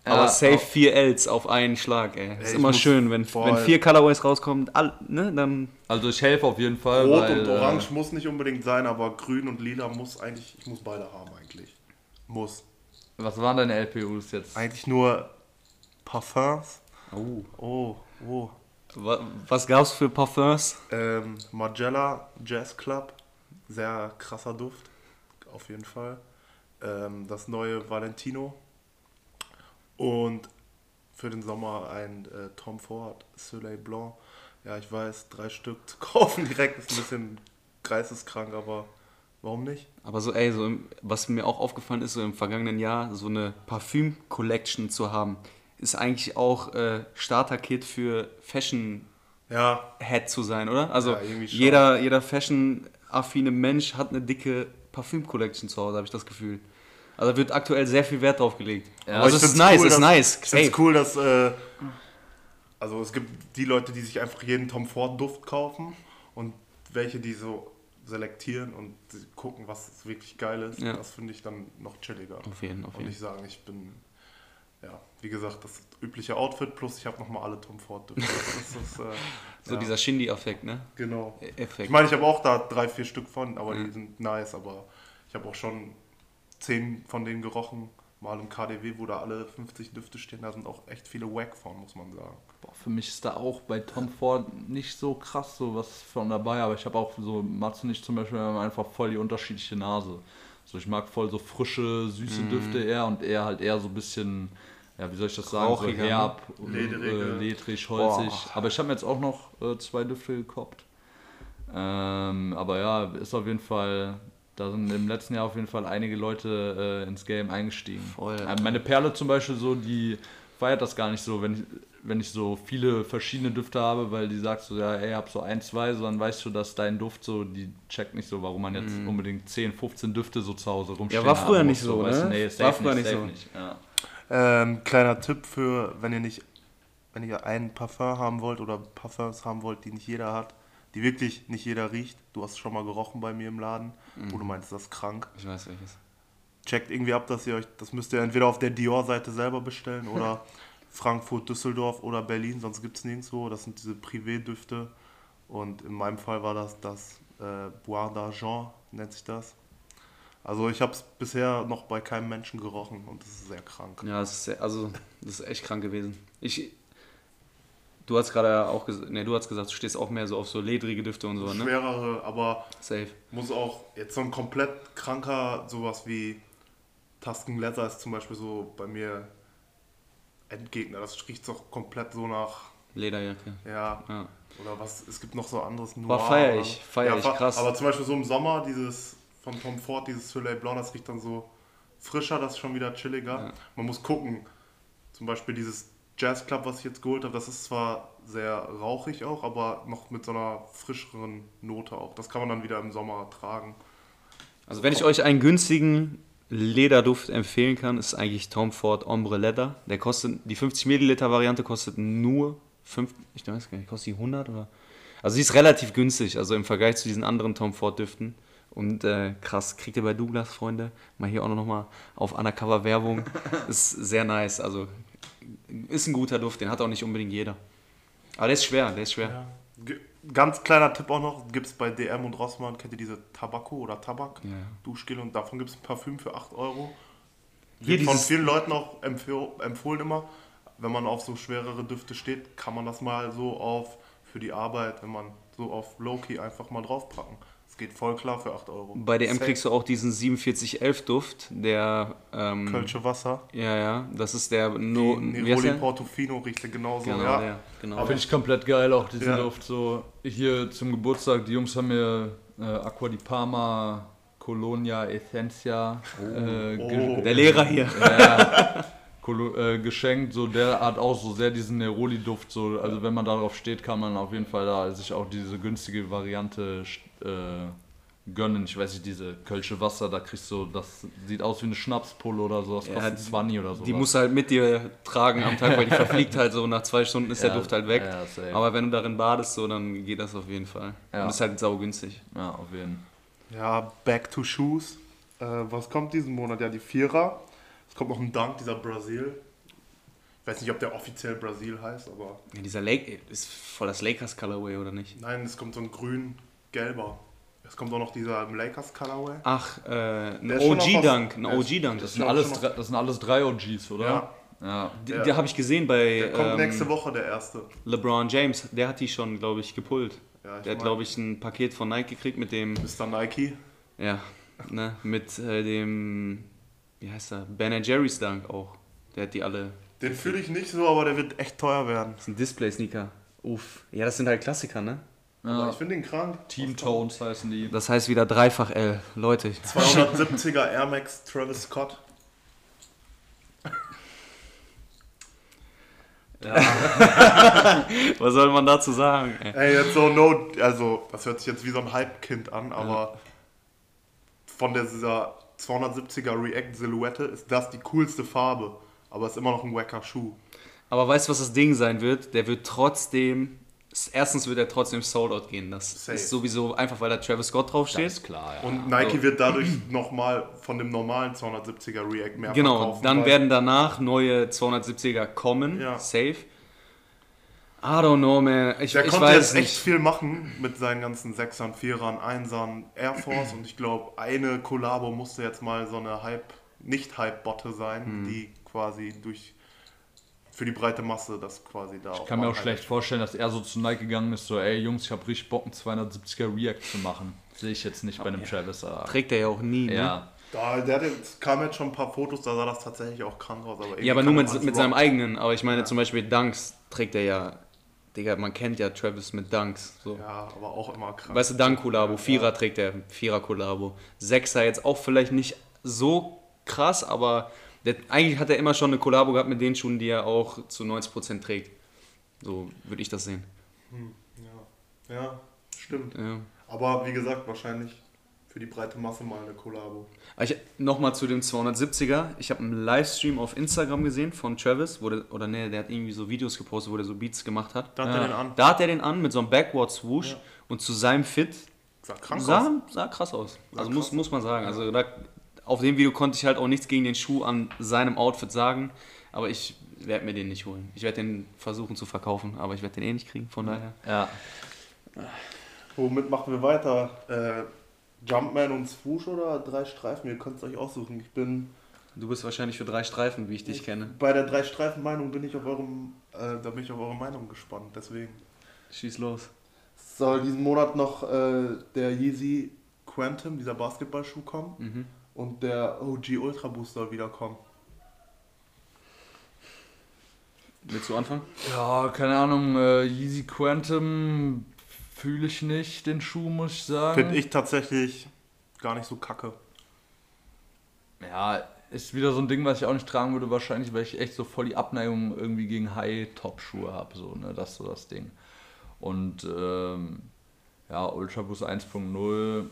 Aber Ja, safe vier Ls auf einen Schlag, ey. Ist ich immer schön, wenn, voll- wenn vier Colorways rauskommen, all, ne, dann Also ich helfe auf jeden Fall, Rot weil, und äh, Orange muss nicht unbedingt sein, aber Grün und Lila muss eigentlich, ich muss beide haben eigentlich. Muss. Was waren deine LPUs jetzt? Eigentlich nur Parfums. Oh. Oh, oh. Wa- Was gab's für Parfums? Ähm, Margiela Jazz Club. Sehr krasser Duft. Auf jeden Fall. Ähm, das neue Valentino. Und für den Sommer ein äh, Tom Ford Soleil Blanc. Ja, ich weiß, drei Stück zu kaufen direkt ist ein bisschen geisteskrank, aber warum nicht? Aber so, ey, so im, was mir auch aufgefallen ist, so im vergangenen Jahr, so eine Parfüm-Collection zu haben, ist eigentlich auch äh, Starter-Kit für Fashion Ja, Head zu sein, oder? Also Ja, irgendwie schon. jeder, jeder fashion-affine Mensch hat eine dicke Parfüm-Collection zu Hause, habe ich das Gefühl. Also da wird aktuell sehr viel Wert drauf gelegt. Ja, also es ist nice, cool, ist dass- nice. Ich finde es cool, dass. Äh, also es gibt die Leute, die sich einfach jeden Tom Ford Duft kaufen und welche, die so selektieren und gucken, was wirklich geil ist. Ja. Das finde ich dann noch chilliger. Auf jeden, auf und nicht sagen, ich bin. Ja, wie gesagt, das übliche Outfit plus ich habe nochmal alle Tom Ford. Das ist, äh, So ja, dieser Shindy-Effekt, ne? Genau. Effekt. Ich meine, ich habe auch da drei, vier Stück von, aber Mhm. die sind nice, aber ich habe auch schon zehn von denen gerochen. Mal im KDW, wo da alle 50 Düfte stehen, da sind auch echt viele Wack von, muss man sagen. Boah, für mich ist da auch bei Tom Ford nicht so krass so was von dabei, aber ich habe auch so, Mats und ich zum Beispiel haben einfach voll die unterschiedliche Nase. So, ich mag voll so frische, süße Mhm. Düfte eher und er halt eher so ein bisschen, ja, wie soll ich das sagen, so Rauchiger, ne? herb, äh, ledrig, holzig. Boah. Aber ich habe mir jetzt auch noch äh, zwei Düfte gekoppt. Ähm, aber ja, ist auf jeden Fall Da sind im letzten Jahr auf jeden Fall einige Leute äh, ins Game eingestiegen. Voll. Äh, meine Perle zum Beispiel so, die feiert das gar nicht so, wenn ich, wenn ich so viele verschiedene Düfte habe, weil die sagt so, ja, ey, hab so ein, zwei, so dann weißt du, dass dein Duft so, die checkt nicht so, warum man jetzt unbedingt 10, 15 Düfte so zu Hause rumstehen. Ja, war früher nicht so, weißt ne? War früher nicht, so. nicht. Ja. Ähm, kleiner Tipp für, wenn ihr nicht, wenn ihr ein Parfum haben wollt oder Parfums haben wollt, die nicht jeder hat, die wirklich nicht jeder riecht. Du hast schon mal gerochen bei mir im Laden, wo du meinst, das ist krank. Ich weiß welches. Checkt irgendwie ab, dass ihr euch, das müsst ihr entweder auf der Dior-Seite selber bestellen oder Frankfurt, Düsseldorf oder Berlin, sonst gibt es nirgendwo. Das sind diese Privé-Düfte. Und in meinem Fall war das das äh, Bois d'Argent, nennt sich das. Also ich habe es bisher noch bei keinem Menschen gerochen und das ist sehr krank. Ja, das ist sehr, also das ist echt krank gewesen. Ich, du hast gerade auch gesagt, ne, du hast gesagt, du stehst auch mehr so auf so ledrige Düfte und so, ne? Schwerere, aber Safe. muss auch jetzt so ein komplett kranker, sowas wie Tusken Leather ist zum Beispiel so bei mir Endgegner. Das riecht doch komplett so nach, Lederjacke. ja, Ja. oder was, es gibt noch so anderes War feier oder- ich, feier ich, fa- krass. Aber zum Beispiel so im Sommer, dieses von Tom Ford, dieses Soleil Blanc, das riecht dann so frischer, das ist schon wieder chilliger. Ja. Man muss gucken, zum Beispiel dieses Jazz Club, was ich jetzt geholt habe, das ist zwar sehr rauchig auch, aber noch mit so einer frischeren Note auch. Das kann man dann wieder im Sommer tragen. Also wenn ich euch einen günstigen Lederduft empfehlen kann, ist eigentlich Tom Ford Ombre Leather. Der kostet, die 50 Milliliter Variante kostet nur 5, ich weiß gar nicht, kostet die 100 oder? Also sie ist relativ günstig, also im Vergleich zu diesen anderen Tom Ford Düften. Und äh, krass, kriegt ihr bei Douglas, Freunde, mal hier auch noch mal auf Undercover Werbung. ist sehr nice, also ist ein guter Duft, den hat auch nicht unbedingt jeder. Aber der ist schwer, der ist schwer. Ge- Ganz kleiner Tipp auch noch, gibt es bei DM und Rossmann, kennt ihr diese Tabako oder Tabak? Ja. Duschgel und davon gibt es ein Parfüm für 8 Euro. Wird von vielen Leuten auch empfohlen immer, wenn man auf so schwerere Düfte steht, kann man das mal so auf für die Arbeit, wenn man so auf Low-Key einfach mal draufpacken. Geht voll klar für 8 Euro. Bei DM Safe. kriegst du auch diesen 4711 Duft, der ähm, Kölsche Wasser. Ja, ja, das ist der no, Die Neroli? Portofino riecht der genauso. Genau, ja. der, genau. Finde ich komplett geil, auch diesen Ja. Duft. So hier zum Geburtstag, die Jungs haben mir äh, Aqua di Parma Colonia Essentia äh, ge- Oh. der Lehrer hier. Kolo äh, geschenkt. So der hat auch so sehr diesen Neroli-Duft. So, also wenn man darauf steht, kann man auf jeden Fall da sich auch diese günstige Variante äh, gönnen. Ich weiß nicht, diese Kölsche Wasser, da kriegst du, das sieht aus wie eine Schnapspulle oder so. Das Ja, kostet die- 20 oder so. Die musst du halt mit dir tragen am Tag, weil die verfliegt halt so, nach zwei Stunden ist der Ja, Duft halt weg. ja. Aber wenn du darin badest, so, dann geht das auf jeden Fall. Ja. Und ist halt saugünstig. Ja, auf jeden Ja, Back to Shoes. Äh, was kommt diesen Monat? Ja, die Vierer. Kommt noch ein Dank, dieser Brasil. Ich weiß nicht, ob der offiziell Brasil heißt, aber Ja, dieser Lake ist voll das Lakers Colorway, oder nicht? nein, es kommt so ein grün-gelber. Es kommt auch noch dieser Lakers Colorway. Ach, äh, ein Der OG-Dunk, ein der OG-Dunk. Das sind, alles drei, das sind alles drei OGs, oder? Ja. Ja. Die, Ja. die habe ich gesehen bei Der kommt ähm, nächste Woche, der erste. LeBron James. Der hat die schon, glaube ich, gepullt. Ja, ich der hat, glaube ich, ein Paket von Nike gekriegt mit dem Mr. Nike. Ja, ne, mit äh, dem, wie heißt er, Ben Jerry's Dunk auch. Der hat die alle. Den fühle ich nicht so, aber der wird echt teuer werden. Das sind Display-Sneaker. Uff. Ja, das sind halt Klassiker, ne? Aber ja. ich finde den krank. Team Tones heißen die. Das heißt wieder dreifach L. Leute. 270er Air Max Travis Scott. Was soll man dazu sagen? Ey? Ey, jetzt so no, also das hört sich jetzt wie so ein Hype-Kind an, aber von dieser 270er React Silhouette ist das die coolste Farbe, aber ist immer noch ein wacker Schuh. Aber weißt du, was das Ding sein wird? Der wird trotzdem. Erstens wird er trotzdem Sold Out gehen. Das Safe. ist sowieso einfach, weil da Travis Scott draufsteht. ist klar, ja. Und Nike wird dadurch nochmal von dem normalen 270er React mehr Genau, verkaufen. dann werden danach neue 270er kommen. Ja. Safe. I don't know, man. Ich, Der ich konnte weiß jetzt nicht. echt viel machen mit seinen ganzen Sechsern, Vierern, Einsern, Air Force und ich glaube, eine Kollabo musste jetzt mal so eine Hype, nicht Hype-Botte sein, Hm. die quasi durch für die breite Masse das quasi da Ich kann mir auch schlecht vorstellen, dass er so zu Nike gegangen ist, so, ey Jungs, ich hab richtig Bock, einen 270er React zu machen. Sehe ich jetzt nicht bei einem Travis. aber- Trägt er ja auch nie. Ne? Ja. Da, der es kam jetzt schon ein paar Fotos, da sah das tatsächlich auch krank aus. Aber Ja, aber nur mit, mit seinem eigenen. Aber ich meine zum Beispiel Dunks trägt er ja Digga, man kennt ja Travis mit Dunks. So. Ja, aber auch immer krank. Weißt du, Dunk-Kollabo, Vierer trägt er, Vierer-Kollabo. Sechser jetzt auch vielleicht nicht so krass, aber der, eigentlich hat er immer schon eine Kollabo gehabt mit den Schuhen, die er auch zu 90% trägt. So würde ich das sehen. Ja, ja stimmt. Ja. Aber wie gesagt, wahrscheinlich für die breite Masse mal eine Kollabo. Nochmal zu dem 270er. Ich habe einen Livestream auf Instagram gesehen von Travis, wo der, oder ne, der hat irgendwie so Videos gepostet, wo der so Beats gemacht hat. Da hat er den an. Da hat er den an mit so einem Backward Swoosh Ja. und zu seinem Fit Sah sah, aus. sah krass aus. Sah Also krass muss, muss man sagen. Also da, auf dem Video konnte ich halt auch nichts gegen den Schuh an seinem Outfit sagen, aber ich werde mir den nicht holen. Ich werde den versuchen zu verkaufen, aber ich werde den eh nicht kriegen, von daher. Ja. Womit machen wir weiter? Äh, Jumpman und Swoosh oder drei Streifen? Ihr könnt es euch aussuchen. Ich bin Du bist wahrscheinlich für drei Streifen, wie ich dich kenne. bei der drei Streifen Meinung bin ich auf eurem, äh, da bin ich auf eure Meinung gespannt. Deswegen Schieß los. soll diesen Monat noch äh, der Yeezy Quantum, dieser Basketballschuh kommen Mhm. und der OG Ultra Boost soll wiederkommen. Willst du anfangen? Ja, keine Ahnung, äh, Yeezy Quantum fühle ich nicht, den Schuh, muss ich sagen. Finde ich tatsächlich gar nicht so kacke. Ja, ist wieder so ein Ding, was ich auch nicht tragen würde, wahrscheinlich, weil ich echt so voll die Abneigung irgendwie gegen High-Top-Schuhe habe, so, ne, das ist so das Ding. Und, ähm, ja, Ultra Boost 1.0,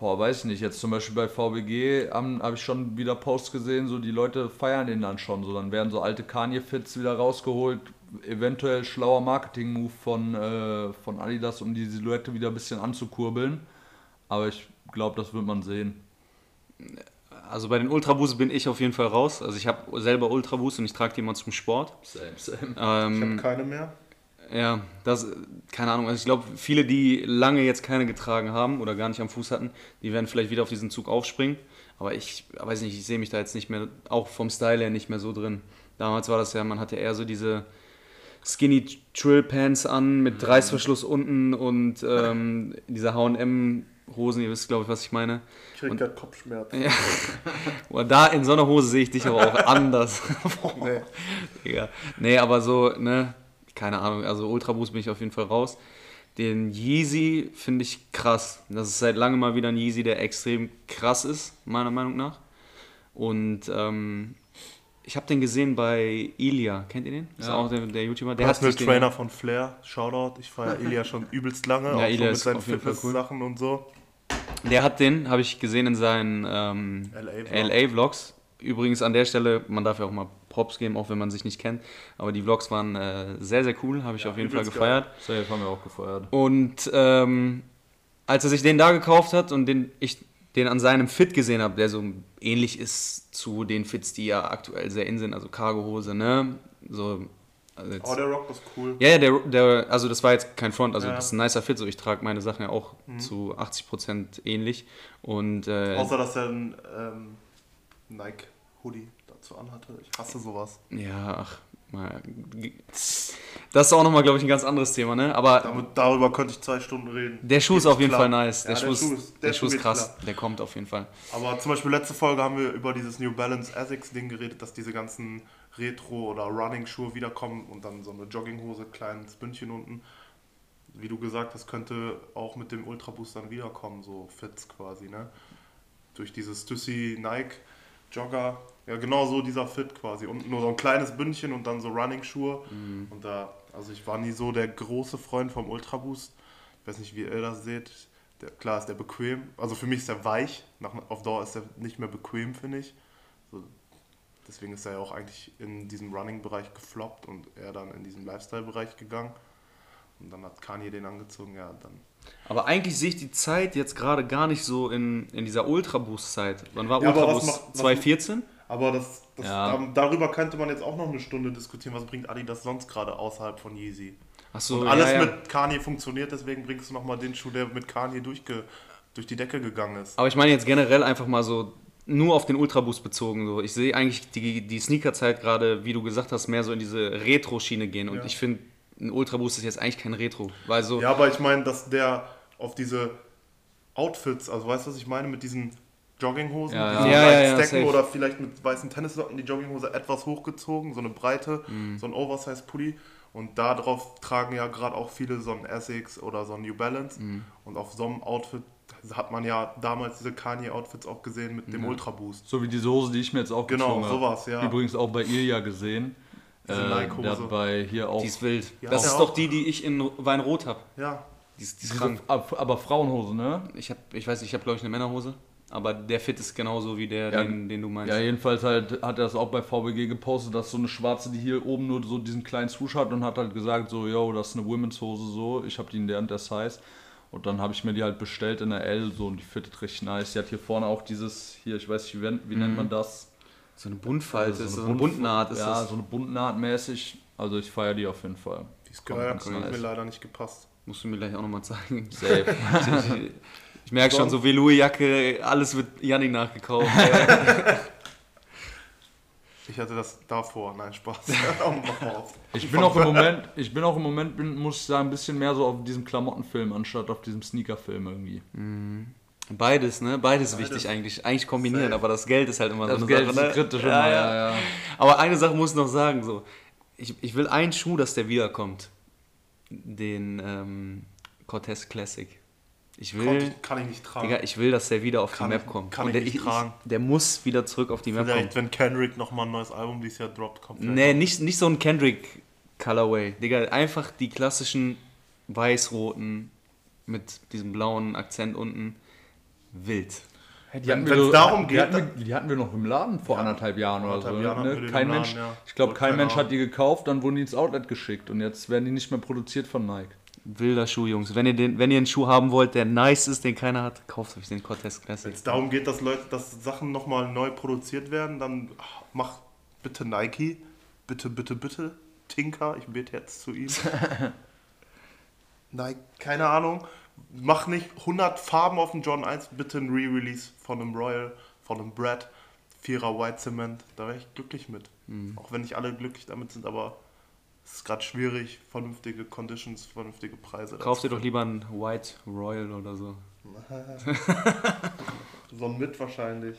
boah, weiß ich nicht, jetzt zum Beispiel bei VBG habe hab ich schon wieder Posts gesehen, so die Leute feiern den dann schon, so, dann werden so alte Kanye-Fits wieder rausgeholt, eventuell schlauer Marketing-Move von, äh, von Adidas, um die Silhouette wieder ein bisschen anzukurbeln, aber ich glaube, das wird man sehen. Also bei den Ultra Boosts bin ich auf jeden Fall raus. Also ich habe selber Ultra Boost und ich trage die mal zum Sport. Same, same. Ich habe Ähm, keine mehr. Ja, das, keine Ahnung. Also ich glaube, viele, die lange jetzt keine getragen haben oder gar nicht am Fuß hatten, die werden vielleicht wieder auf diesen Zug aufspringen. Aber ich weiß nicht, ich sehe mich da jetzt nicht mehr, auch vom Style her nicht mehr so drin. Damals war das ja, man hatte eher so diese Skinny Trill Pants an mit Reißverschluss unten und ähm, diese H&M Hosen, ihr wisst glaube ich, was ich meine. Ich krieg grad Kopfschmerzen. Ja. Da in so einer Hose sehe ich dich aber auch anders. Nee. Digga. Nee, aber so, ne, keine Ahnung, also Ultra Boost bin ich auf jeden Fall raus. Den Yeezy finde ich krass. Das ist seit langem mal wieder ein Yeezy, der extrem krass ist, meiner Meinung nach. Und ähm, ich habe den gesehen bei Ilia. Kennt ihr den? Ist Ja. auch der, der YouTuber. Der Personal den- Trainer von Flair, Shoutout. Ich feiere Ilya schon übelst lange, Ja, auch Ilya schon mit ist seinen auf jeden Fall cool. Fitness-Sachen und so. Der hat den, habe ich gesehen in seinen ähm, LA-Vlog. LA-Vlogs. Übrigens an der Stelle, man darf ja auch mal Props geben, auch wenn man sich nicht kennt. Aber die Vlogs waren äh, sehr, sehr cool, habe ich auf jeden Fall gefeiert. Safe haben wir auch gefeiert. Und ähm, als er sich den da gekauft hat und den, ich den an seinem Fit gesehen habe, der so ähnlich ist zu den Fits, die ja aktuell sehr in sind, also Cargohose, ne? So, also jetzt, Oh, der Rock ist cool. ja, ja, der, der, also das war jetzt kein Front, also Ja. das ist ein nicer Fit, so ich trage meine Sachen ja auch zu 80% ähnlich. Und äh, Außer, dass er einen ähm, Nike-Hoodie dazu anhatte. Ich hasse sowas. ja, ach, mal, das ist auch nochmal, glaube ich, ein ganz anderes Thema, ne? Aber Damit, darüber könnte ich zwei Stunden reden. der Schuh ist auf jeden klar. Fall nice. Der, Ja, Schuh, ist, der, Schuh ist krass. klar. Der kommt auf jeden Fall. Aber zum Beispiel letzte Folge haben wir über dieses New Balance Essex-Ding geredet, dass diese ganzen Retro- oder Running-Schuhe wiederkommen und dann so eine Jogginghose, kleines Bündchen unten. Wie du gesagt hast, könnte auch mit dem Ultra Boost dann wiederkommen, so Fits quasi, ne? Durch dieses Stussy Nike Jogger. Ja, genau so dieser Fit quasi. Und nur so ein kleines Bündchen und dann so Running-Schuhe. Und da, also ich war nie so der große Freund vom Ultra Boost. Ich weiß nicht, wie ihr das seht. Der, klar ist der bequem. Also für mich ist der weich. Nach, auf Dauer ist er nicht mehr bequem, finde ich. So, deswegen ist er ja auch eigentlich in diesem Running-Bereich gefloppt und er dann in diesen Lifestyle-Bereich gegangen. Und dann hat Kanye den angezogen, ja, dann. Aber eigentlich sehe ich die Zeit jetzt gerade gar nicht so in, in dieser Ultra-Boost-Zeit. Wann war Ja, aber Ultra was Boost? macht- was- 2014? Aber das, das, Ja. da- darüber könnte man jetzt auch noch eine Stunde diskutieren. Was bringt Adidas sonst gerade außerhalb von Yeezy? Achso, Und alles ja, mit Kanye funktioniert, deswegen bringst du nochmal den Schuh, der mit Kanye durchge, durch die Decke gegangen ist. Aber ich meine jetzt generell einfach mal so nur auf den Ultra-Boost bezogen. So. Ich sehe eigentlich die, die Sneaker-Zeit gerade, wie du gesagt hast, mehr so in diese Retro-Schiene gehen. Und ich finde, ein Ultra-Boost ist jetzt eigentlich kein Retro. Weil so, Ja, aber ich meine, dass der auf diese Outfits, also weißt du, was ich meine, mit diesen Jogginghosen, Ja, diesen ja. Ja, ja, ja, Stecken oder vielleicht mit weißen Tennissocken die Jogginghose etwas hochgezogen, so eine Breite, Mhm. so ein Oversize-Pulli Und darauf tragen ja gerade auch viele so ein Essex oder so ein New Balance. Mhm. Und auf so einem Outfit hat man ja damals diese Kanye-Outfits auch gesehen mit dem Ultra Boost. So wie diese Hose, die ich mir jetzt auch Genau, gezogen habe. sowas, ja. Übrigens auch bei Ilja gesehen. Diese Äh, Nike-Hose. der hat bei hier auch. Die ist wild. Ja, das ist auch. doch die, die ich in Weinrot habe. Ja, Die ist, die ist diese, krank. ab- aber Frauenhose, ne? Ich, hab, ich weiß, ich habe glaube ich eine Männerhose. Aber der Fit ist genauso wie der, Ja. den, den du meinst. Ja, jedenfalls halt hat er das auch bei VBG gepostet, dass so eine schwarze, die hier oben nur so diesen kleinen Swoosh hat und hat halt gesagt, so, yo, das ist eine Women's Hose so, ich habe die in der und der Size. Und dann habe ich mir die halt bestellt in der L so und die fittet richtig nice. Die hat hier vorne auch dieses, hier, ich weiß nicht, wie, wie nennt man das? So eine Buntfalte, Also ist so eine eine Bunt- Buntnaht ist ja, das. so eine Buntnaht mäßig. Also ich feiere die auf jeden Fall. die ist geil. ganz Hat mir leider nicht gepasst. Musst du mir gleich auch nochmal zeigen. Safe. ich merke schon, so Velour-Jacke, alles wird Yannick nachgekauft. Ich hatte das davor, nein, Spaß. Ich bin auch im Moment, ich bin auch im Moment, bin, muss ich sagen, ein bisschen mehr so auf diesem Klamottenfilm anstatt auf diesem Sneakerfilm irgendwie. Beides, ne? Beides, Beides. wichtig eigentlich. Eigentlich kombinieren, Safe. aber das Geld ist halt immer Das so eine Geld Sache. ist ne? kritisch ja, immer, ja. ja. Aber eine Sache muss ich noch sagen, so. Ich, ich will einen Schuh, dass der wiederkommt. Den ähm, Cortez Classic. Ich will, Konnte ich, kann ich nicht tragen. Digga, ich will, dass der wieder auf Kann die Map ich- kommt. kann Und ich der, nicht tragen. der muss wieder zurück auf die Map Vielleicht, kommen. wenn Kendrick nochmal ein neues Album dieses Jahr droppt, kommt vielleicht Nee, nicht, nicht so ein Kendrick Colorway. Digga, einfach die klassischen weiß-roten mit diesem blauen Akzent unten. Wild. Die Wenn- hatten wir wenn's so- darum die geht, hatten, wir, die hatten wir noch im Laden vor anderthalb Jahren oder so. anderthalb Jahren hatten wir Ne? die Kein Mensch, Laden, ja. ich glaube, kein Mensch hat die gekauft, dann wurden die ins Outlet geschickt und jetzt werden die nicht mehr produziert von Nike. Wilder Schuh, Jungs. Wenn ihr, den, wenn ihr einen Schuh haben wollt, der nice ist, den keiner hat, kauft euch den Cortez Classic. Wenn es darum geht, dass Leute, dass Sachen nochmal neu produziert werden, dann ach, mach bitte Nike. Bitte, bitte, bitte. Tinker, ich bete jetzt zu ihm. Nike, keine Ahnung. Mach nicht 100 Farben auf dem John 1, bitte ein Re-Release von einem Royal, von einem Brad, Vierer White Cement. Da wäre ich glücklich mit. Auch wenn nicht alle glücklich damit sind, aber es ist gerade schwierig, vernünftige Conditions, vernünftige Preise. zu ihr doch lieber einen White Royal oder so. So ein mit wahrscheinlich.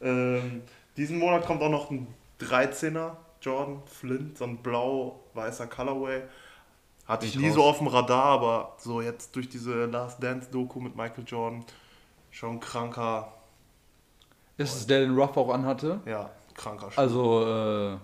Ähm, diesen Monat kommt auch noch ein 13er Jordan Flint, so ein blau-weißer Colorway. Hatte ich nie raus. so auf dem Radar, aber so jetzt durch diese Last Dance Doku mit Michael Jordan schon kranker, Ist es der, den Ruff auch anhatte? ja, kranker Schuh. Also, äh,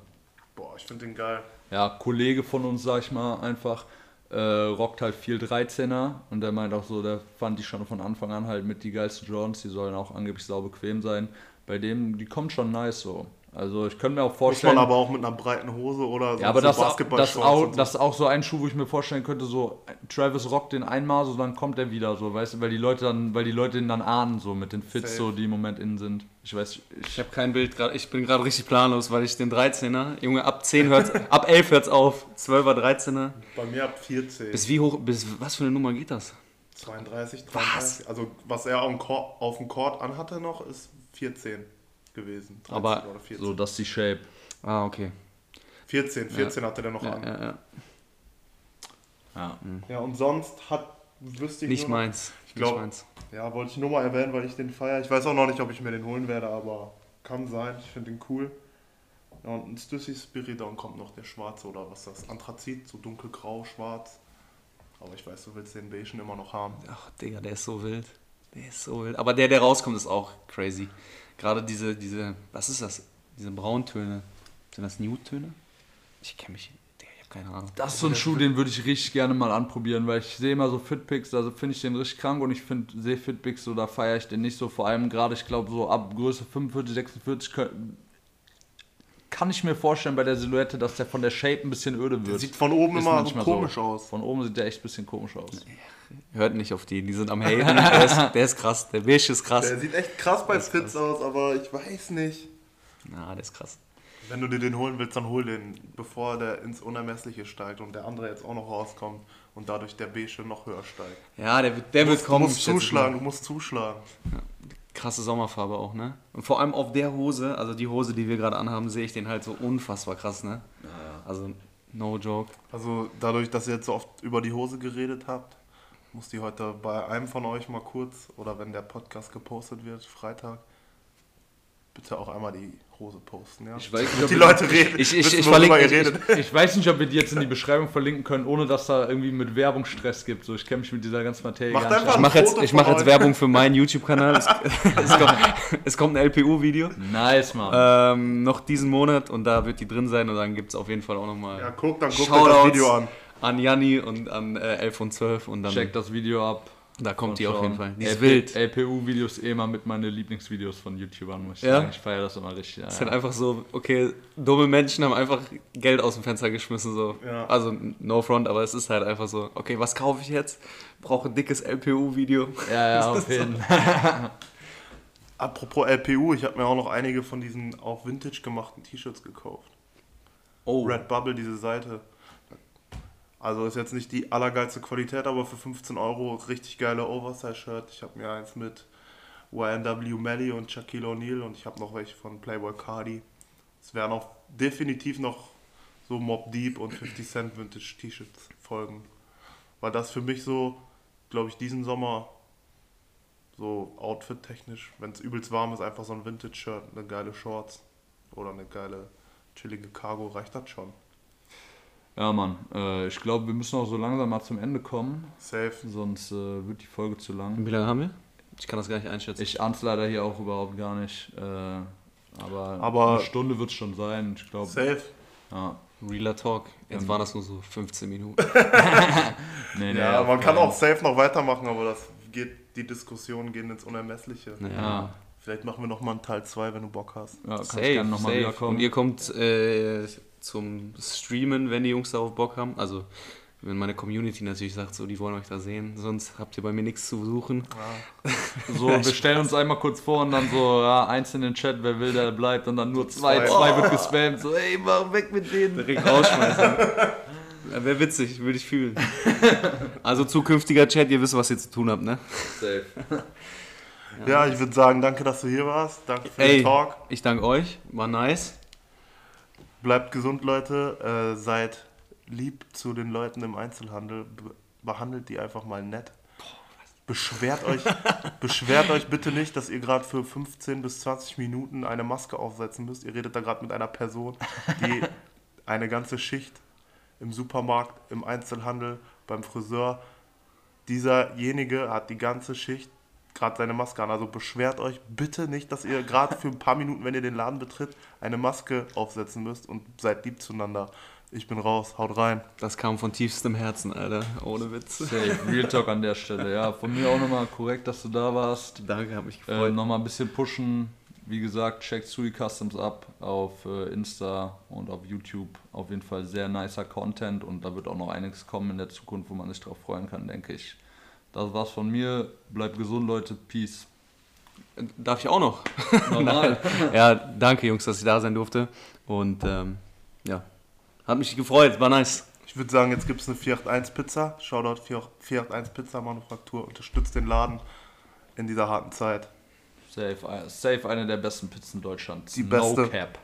Boah, ich finde den geil. ja, Kollege von uns, sag ich mal, einfach äh, rockt halt viel 13er und der meint auch so, der fand die schon von Anfang an halt mit die geilsten Jordans, die sollen auch angeblich sau bequem sein. Bei dem, die kommt schon nice so. Also ich könnte mir auch Muss vorstellen. man aber auch mit einer breiten Hose oder so ja, aber so das, das, auch, so. das ist auch so ein Schuh, wo ich mir vorstellen könnte, so Travis rockt den einmal, so dann kommt er wieder, so, weißt du, weil die Leute dann, weil die Leute ihn dann ahnen, so mit den Fits, Safe. so die im Moment innen sind. Ich weiß, ich, Ich habe kein Bild gerade. Ich bin gerade richtig planlos, weil ich den 13er, Junge, ab 10 hört's, ab 11 hört's auf. 12er, 13er. Bei mir ab 14. Bis wie hoch, bis was für eine Nummer geht das? 32, 33. Also was er auf dem, Court, auf dem Court anhatte noch, ist 14 gewesen. 13 Aber oder 14. so, das ist die Shape. Ah, okay. 14, 14 hatte der noch Ja, an. Ja. ja, ja. Ja. und sonst hat, wüsste ich Nicht nur meins. Ich glaub- Nicht meins. Ja, wollte ich nur mal erwähnen, weil ich den feiere. Ich weiß auch noch nicht, ob ich mir den holen werde, aber kann sein. Ich finde den cool. Ja, und ein Stussy Spiridon kommt noch, der schwarze oder was ist das? Anthrazit, so dunkelgrau, schwarz. Aber ich weiß, du willst den Beigen immer noch haben. Ach, Digga, der ist so wild. Der ist so wild. Aber der, der rauskommt, ist auch crazy. Gerade diese, diese, was ist das? Diese Brauntöne. Sind das Nude-Töne? Ich kenne mich, ich habe keine Ahnung. Das ist so ein Schuh, den würde ich richtig gerne mal anprobieren, weil ich sehe immer so Fitpics, also finde ich den richtig krank und ich finde, sehe Fitpics so, da feiere ich den nicht so. Vor allem gerade, ich glaube, so ab Größe 45, 46 kö- kann ich mir vorstellen bei der Silhouette, dass der von der Shape ein bisschen öde wird. Sieht von oben Ist immer so komisch aus. Von oben sieht der echt ein bisschen komisch aus. Hört nicht auf die, die sind am Haten. der, ist, der ist krass, der Bisch ist krass. Der sieht echt krass bei Fits aus, aber ich weiß nicht. Na, der ist krass. Wenn du dir den holen willst, dann hol den, bevor der ins Unermessliche steigt und der andere jetzt auch noch rauskommt und dadurch der Beige noch höher steigt. Ja, der, wird- der Du wird musst, kommen. du musst zuschlagen, du musst zuschlagen. Krasse Sommerfarbe auch, ne? Und vor allem auf der Hose, also die Hose, die wir gerade anhaben, sehe ich den halt so unfassbar krass, ne? Also, no joke. Also dadurch, dass ihr jetzt so oft über die Hose geredet habt, muss die heute bei einem von euch mal kurz, oder wenn der Podcast gepostet wird, Freitag, Bitte auch einmal die Hose posten, ja? Ich weiß nicht, ob die Leute reden. ich- ich- ich verlinke- ihr ich-. Ich weiß nicht, ob wir die jetzt in die Beschreibung verlinken können, ohne dass da irgendwie mit Werbung Stress gibt. So, ich kenne mich mit dieser ganzen Materie Macht gar nicht Ich mache jetzt, mach jetzt. Werbung für meinen YouTube-Kanal. Es, es, kommt, es kommt ein LPU-Video. Nice, Mann. Ähm, noch diesen Monat und da wird die drin sein und dann gibt es auf jeden Fall auch nochmal Ja, guck, dann euch Shoutouts das Video an. an Janni und an äh, 11 und 12 und dann Check das Video ab. Da kommt Und die auf jeden Fall. Die ist LP wild. LPU-Videos eh immer mit meinen Lieblingsvideos von YouTubern, muss ich Ja? sagen. Ich feiere das immer richtig. Ja, Es ja. sind einfach so, okay, dumme Menschen haben einfach Geld aus dem Fenster geschmissen. So. Ja. Also no front, aber es ist halt einfach so, okay, was kaufe ich jetzt? Brauche ein dickes LPU-Video. ja, ja, auf jeden Fall. Apropos LPU, ich habe mir auch noch einige von diesen auf Vintage gemachten T-Shirts gekauft. Oh, Redbubble, diese Seite. Also ist jetzt nicht die allergeilste Qualität, aber für 15 Euro richtig geile Oversize-Shirt. Ich habe mir eins mit YNW Melly und Shaquille O'Neal und ich habe noch welche von Playboy Cardi. Es werden auch definitiv noch so Mob Deep und 50 Cent Vintage T-Shirts folgen. Weil das für mich so, glaube ich, diesen Sommer so outfit-technisch, wenn es übelst warm ist, einfach so ein Vintage-Shirt, eine geile Shorts oder eine geile chillige Cargo, reicht das schon. Ja, Mann. Äh, ich glaube, wir müssen auch so langsam mal zum Ende kommen. Safe. Sonst äh, wird die Folge zu lang. wie lange haben wir? Ich kann das gar nicht einschätzen. Ich ahn's leider hier auch überhaupt gar nicht. Äh, aber, Aber- eine Stunde wird es schon sein. Ich glaube. Safe. Ja. Realer Talk. Jetzt Ähm. waren das nur so 15 Minuten. Nee, nee, Ja, man kann auch safe noch weitermachen, aber das geht, die Diskussionen gehen ins Unermessliche. Ja, Vielleicht machen wir nochmal einen Teil 2, wenn du Bock hast. ja kannst Safe, gerne nochmal wiederkommen. Und ihr kommt äh, zum Streamen, wenn die Jungs darauf Bock haben. Also, wenn meine Community natürlich sagt, so, die wollen euch da sehen. Sonst habt ihr bei mir nichts zu suchen. So, wir stellen uns einmal kurz vor und dann so, ja, eins in den Chat, wer will, der bleibt. Und dann nur zwei, zwei. zwei wird gespammt. So, ey, mach weg mit denen. Direkt rausschmeißen. ja, Wäre witzig, würde ich fühlen. Also, zukünftiger Chat, ihr wisst, was ihr zu tun habt, ne? Safe. Ja, ich würde sagen, danke, dass du hier warst. Danke für Ey. den Talk. Ich danke euch, war nice. Bleibt gesund, Leute. Äh, seid lieb zu den Leuten im Einzelhandel. Be behandelt die einfach mal nett. Beschwert euch, beschwert euch bitte nicht, dass ihr gerade für 15 bis 20 Minuten eine Maske aufsetzen müsst. Ihr redet da gerade mit einer Person, die eine ganze Schicht im Supermarkt, im Einzelhandel, beim Friseur. Dieserjenige hat die ganze Schicht gerade seine Maske an. Also beschwert euch bitte nicht, dass ihr gerade für ein paar Minuten, wenn ihr den Laden betritt, eine Maske aufsetzen müsst und seid lieb zueinander. Ich bin raus, haut rein. Das kam von tiefstem Herzen, Alter. Ohne Witz. Safe. Real Talk an der Stelle. Ja, von mir auch nochmal korrekt, dass du da warst. Danke, hab mich Äh, gefreut. nochmal ein bisschen pushen. Wie gesagt, checkt Sui Customs ab auf äh, Insta und auf YouTube. Auf jeden Fall sehr nicer Content und da wird auch noch einiges kommen in der Zukunft, wo man sich drauf freuen kann, denke ich. Das war's von mir. Bleibt gesund, Leute. Peace. Darf ich auch noch? Normal. Ja, danke Jungs, dass ich da sein durfte. Und ähm, ja, hat mich gefreut, war nice. Ich würde sagen, jetzt gibt es eine 481 Pizza. Shoutout 481 Pizza Manufaktur. Unterstützt den Laden in dieser harten Zeit. Safe, äh, safe eine der besten Pizzen Deutschlands. Die beste. No cap.